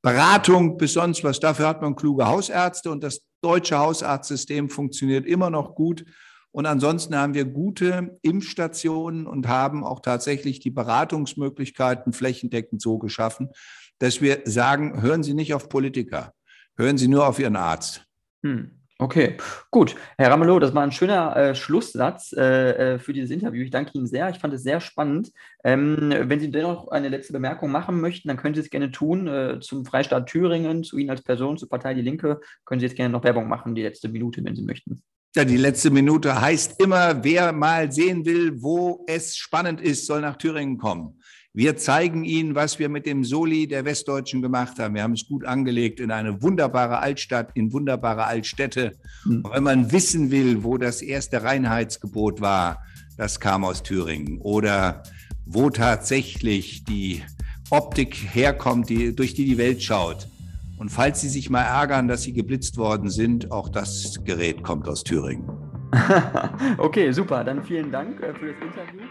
Beratung bis sonst was. Dafür hat man kluge Hausärzte und das deutsche Hausarztsystem funktioniert immer noch gut. Und ansonsten haben wir gute Impfstationen und haben auch tatsächlich die Beratungsmöglichkeiten flächendeckend so geschaffen, dass wir sagen, hören Sie nicht auf Politiker. Hören Sie nur auf Ihren Arzt. Hm. Okay, gut. Herr Ramelow, das war ein schöner äh, Schlusssatz äh, äh, für dieses Interview. Ich danke Ihnen sehr. Ich fand es sehr spannend. Ähm, wenn Sie dennoch eine letzte Bemerkung machen möchten, dann können Sie es gerne tun. Äh, zum Freistaat Thüringen, zu Ihnen als Person, zur Partei Die Linke, können Sie jetzt gerne noch Werbung machen, die letzte Minute, wenn Sie möchten. Ja, die letzte Minute heißt immer, wer mal sehen will, wo es spannend ist, soll nach Thüringen kommen. Wir zeigen Ihnen, was wir mit dem Soli der Westdeutschen gemacht haben. Wir haben es gut angelegt in eine wunderbare Altstadt, in wunderbare Altstädte. Mhm. Und wenn man wissen will, wo das erste Reinheitsgebot war, das kam aus Thüringen. Oder wo tatsächlich die Optik herkommt, die, durch die die Welt schaut. Und falls Sie sich mal ärgern, dass Sie geblitzt worden sind, auch das Gerät kommt aus Thüringen. [LAUGHS] okay, super. Dann vielen Dank äh, für das Interview.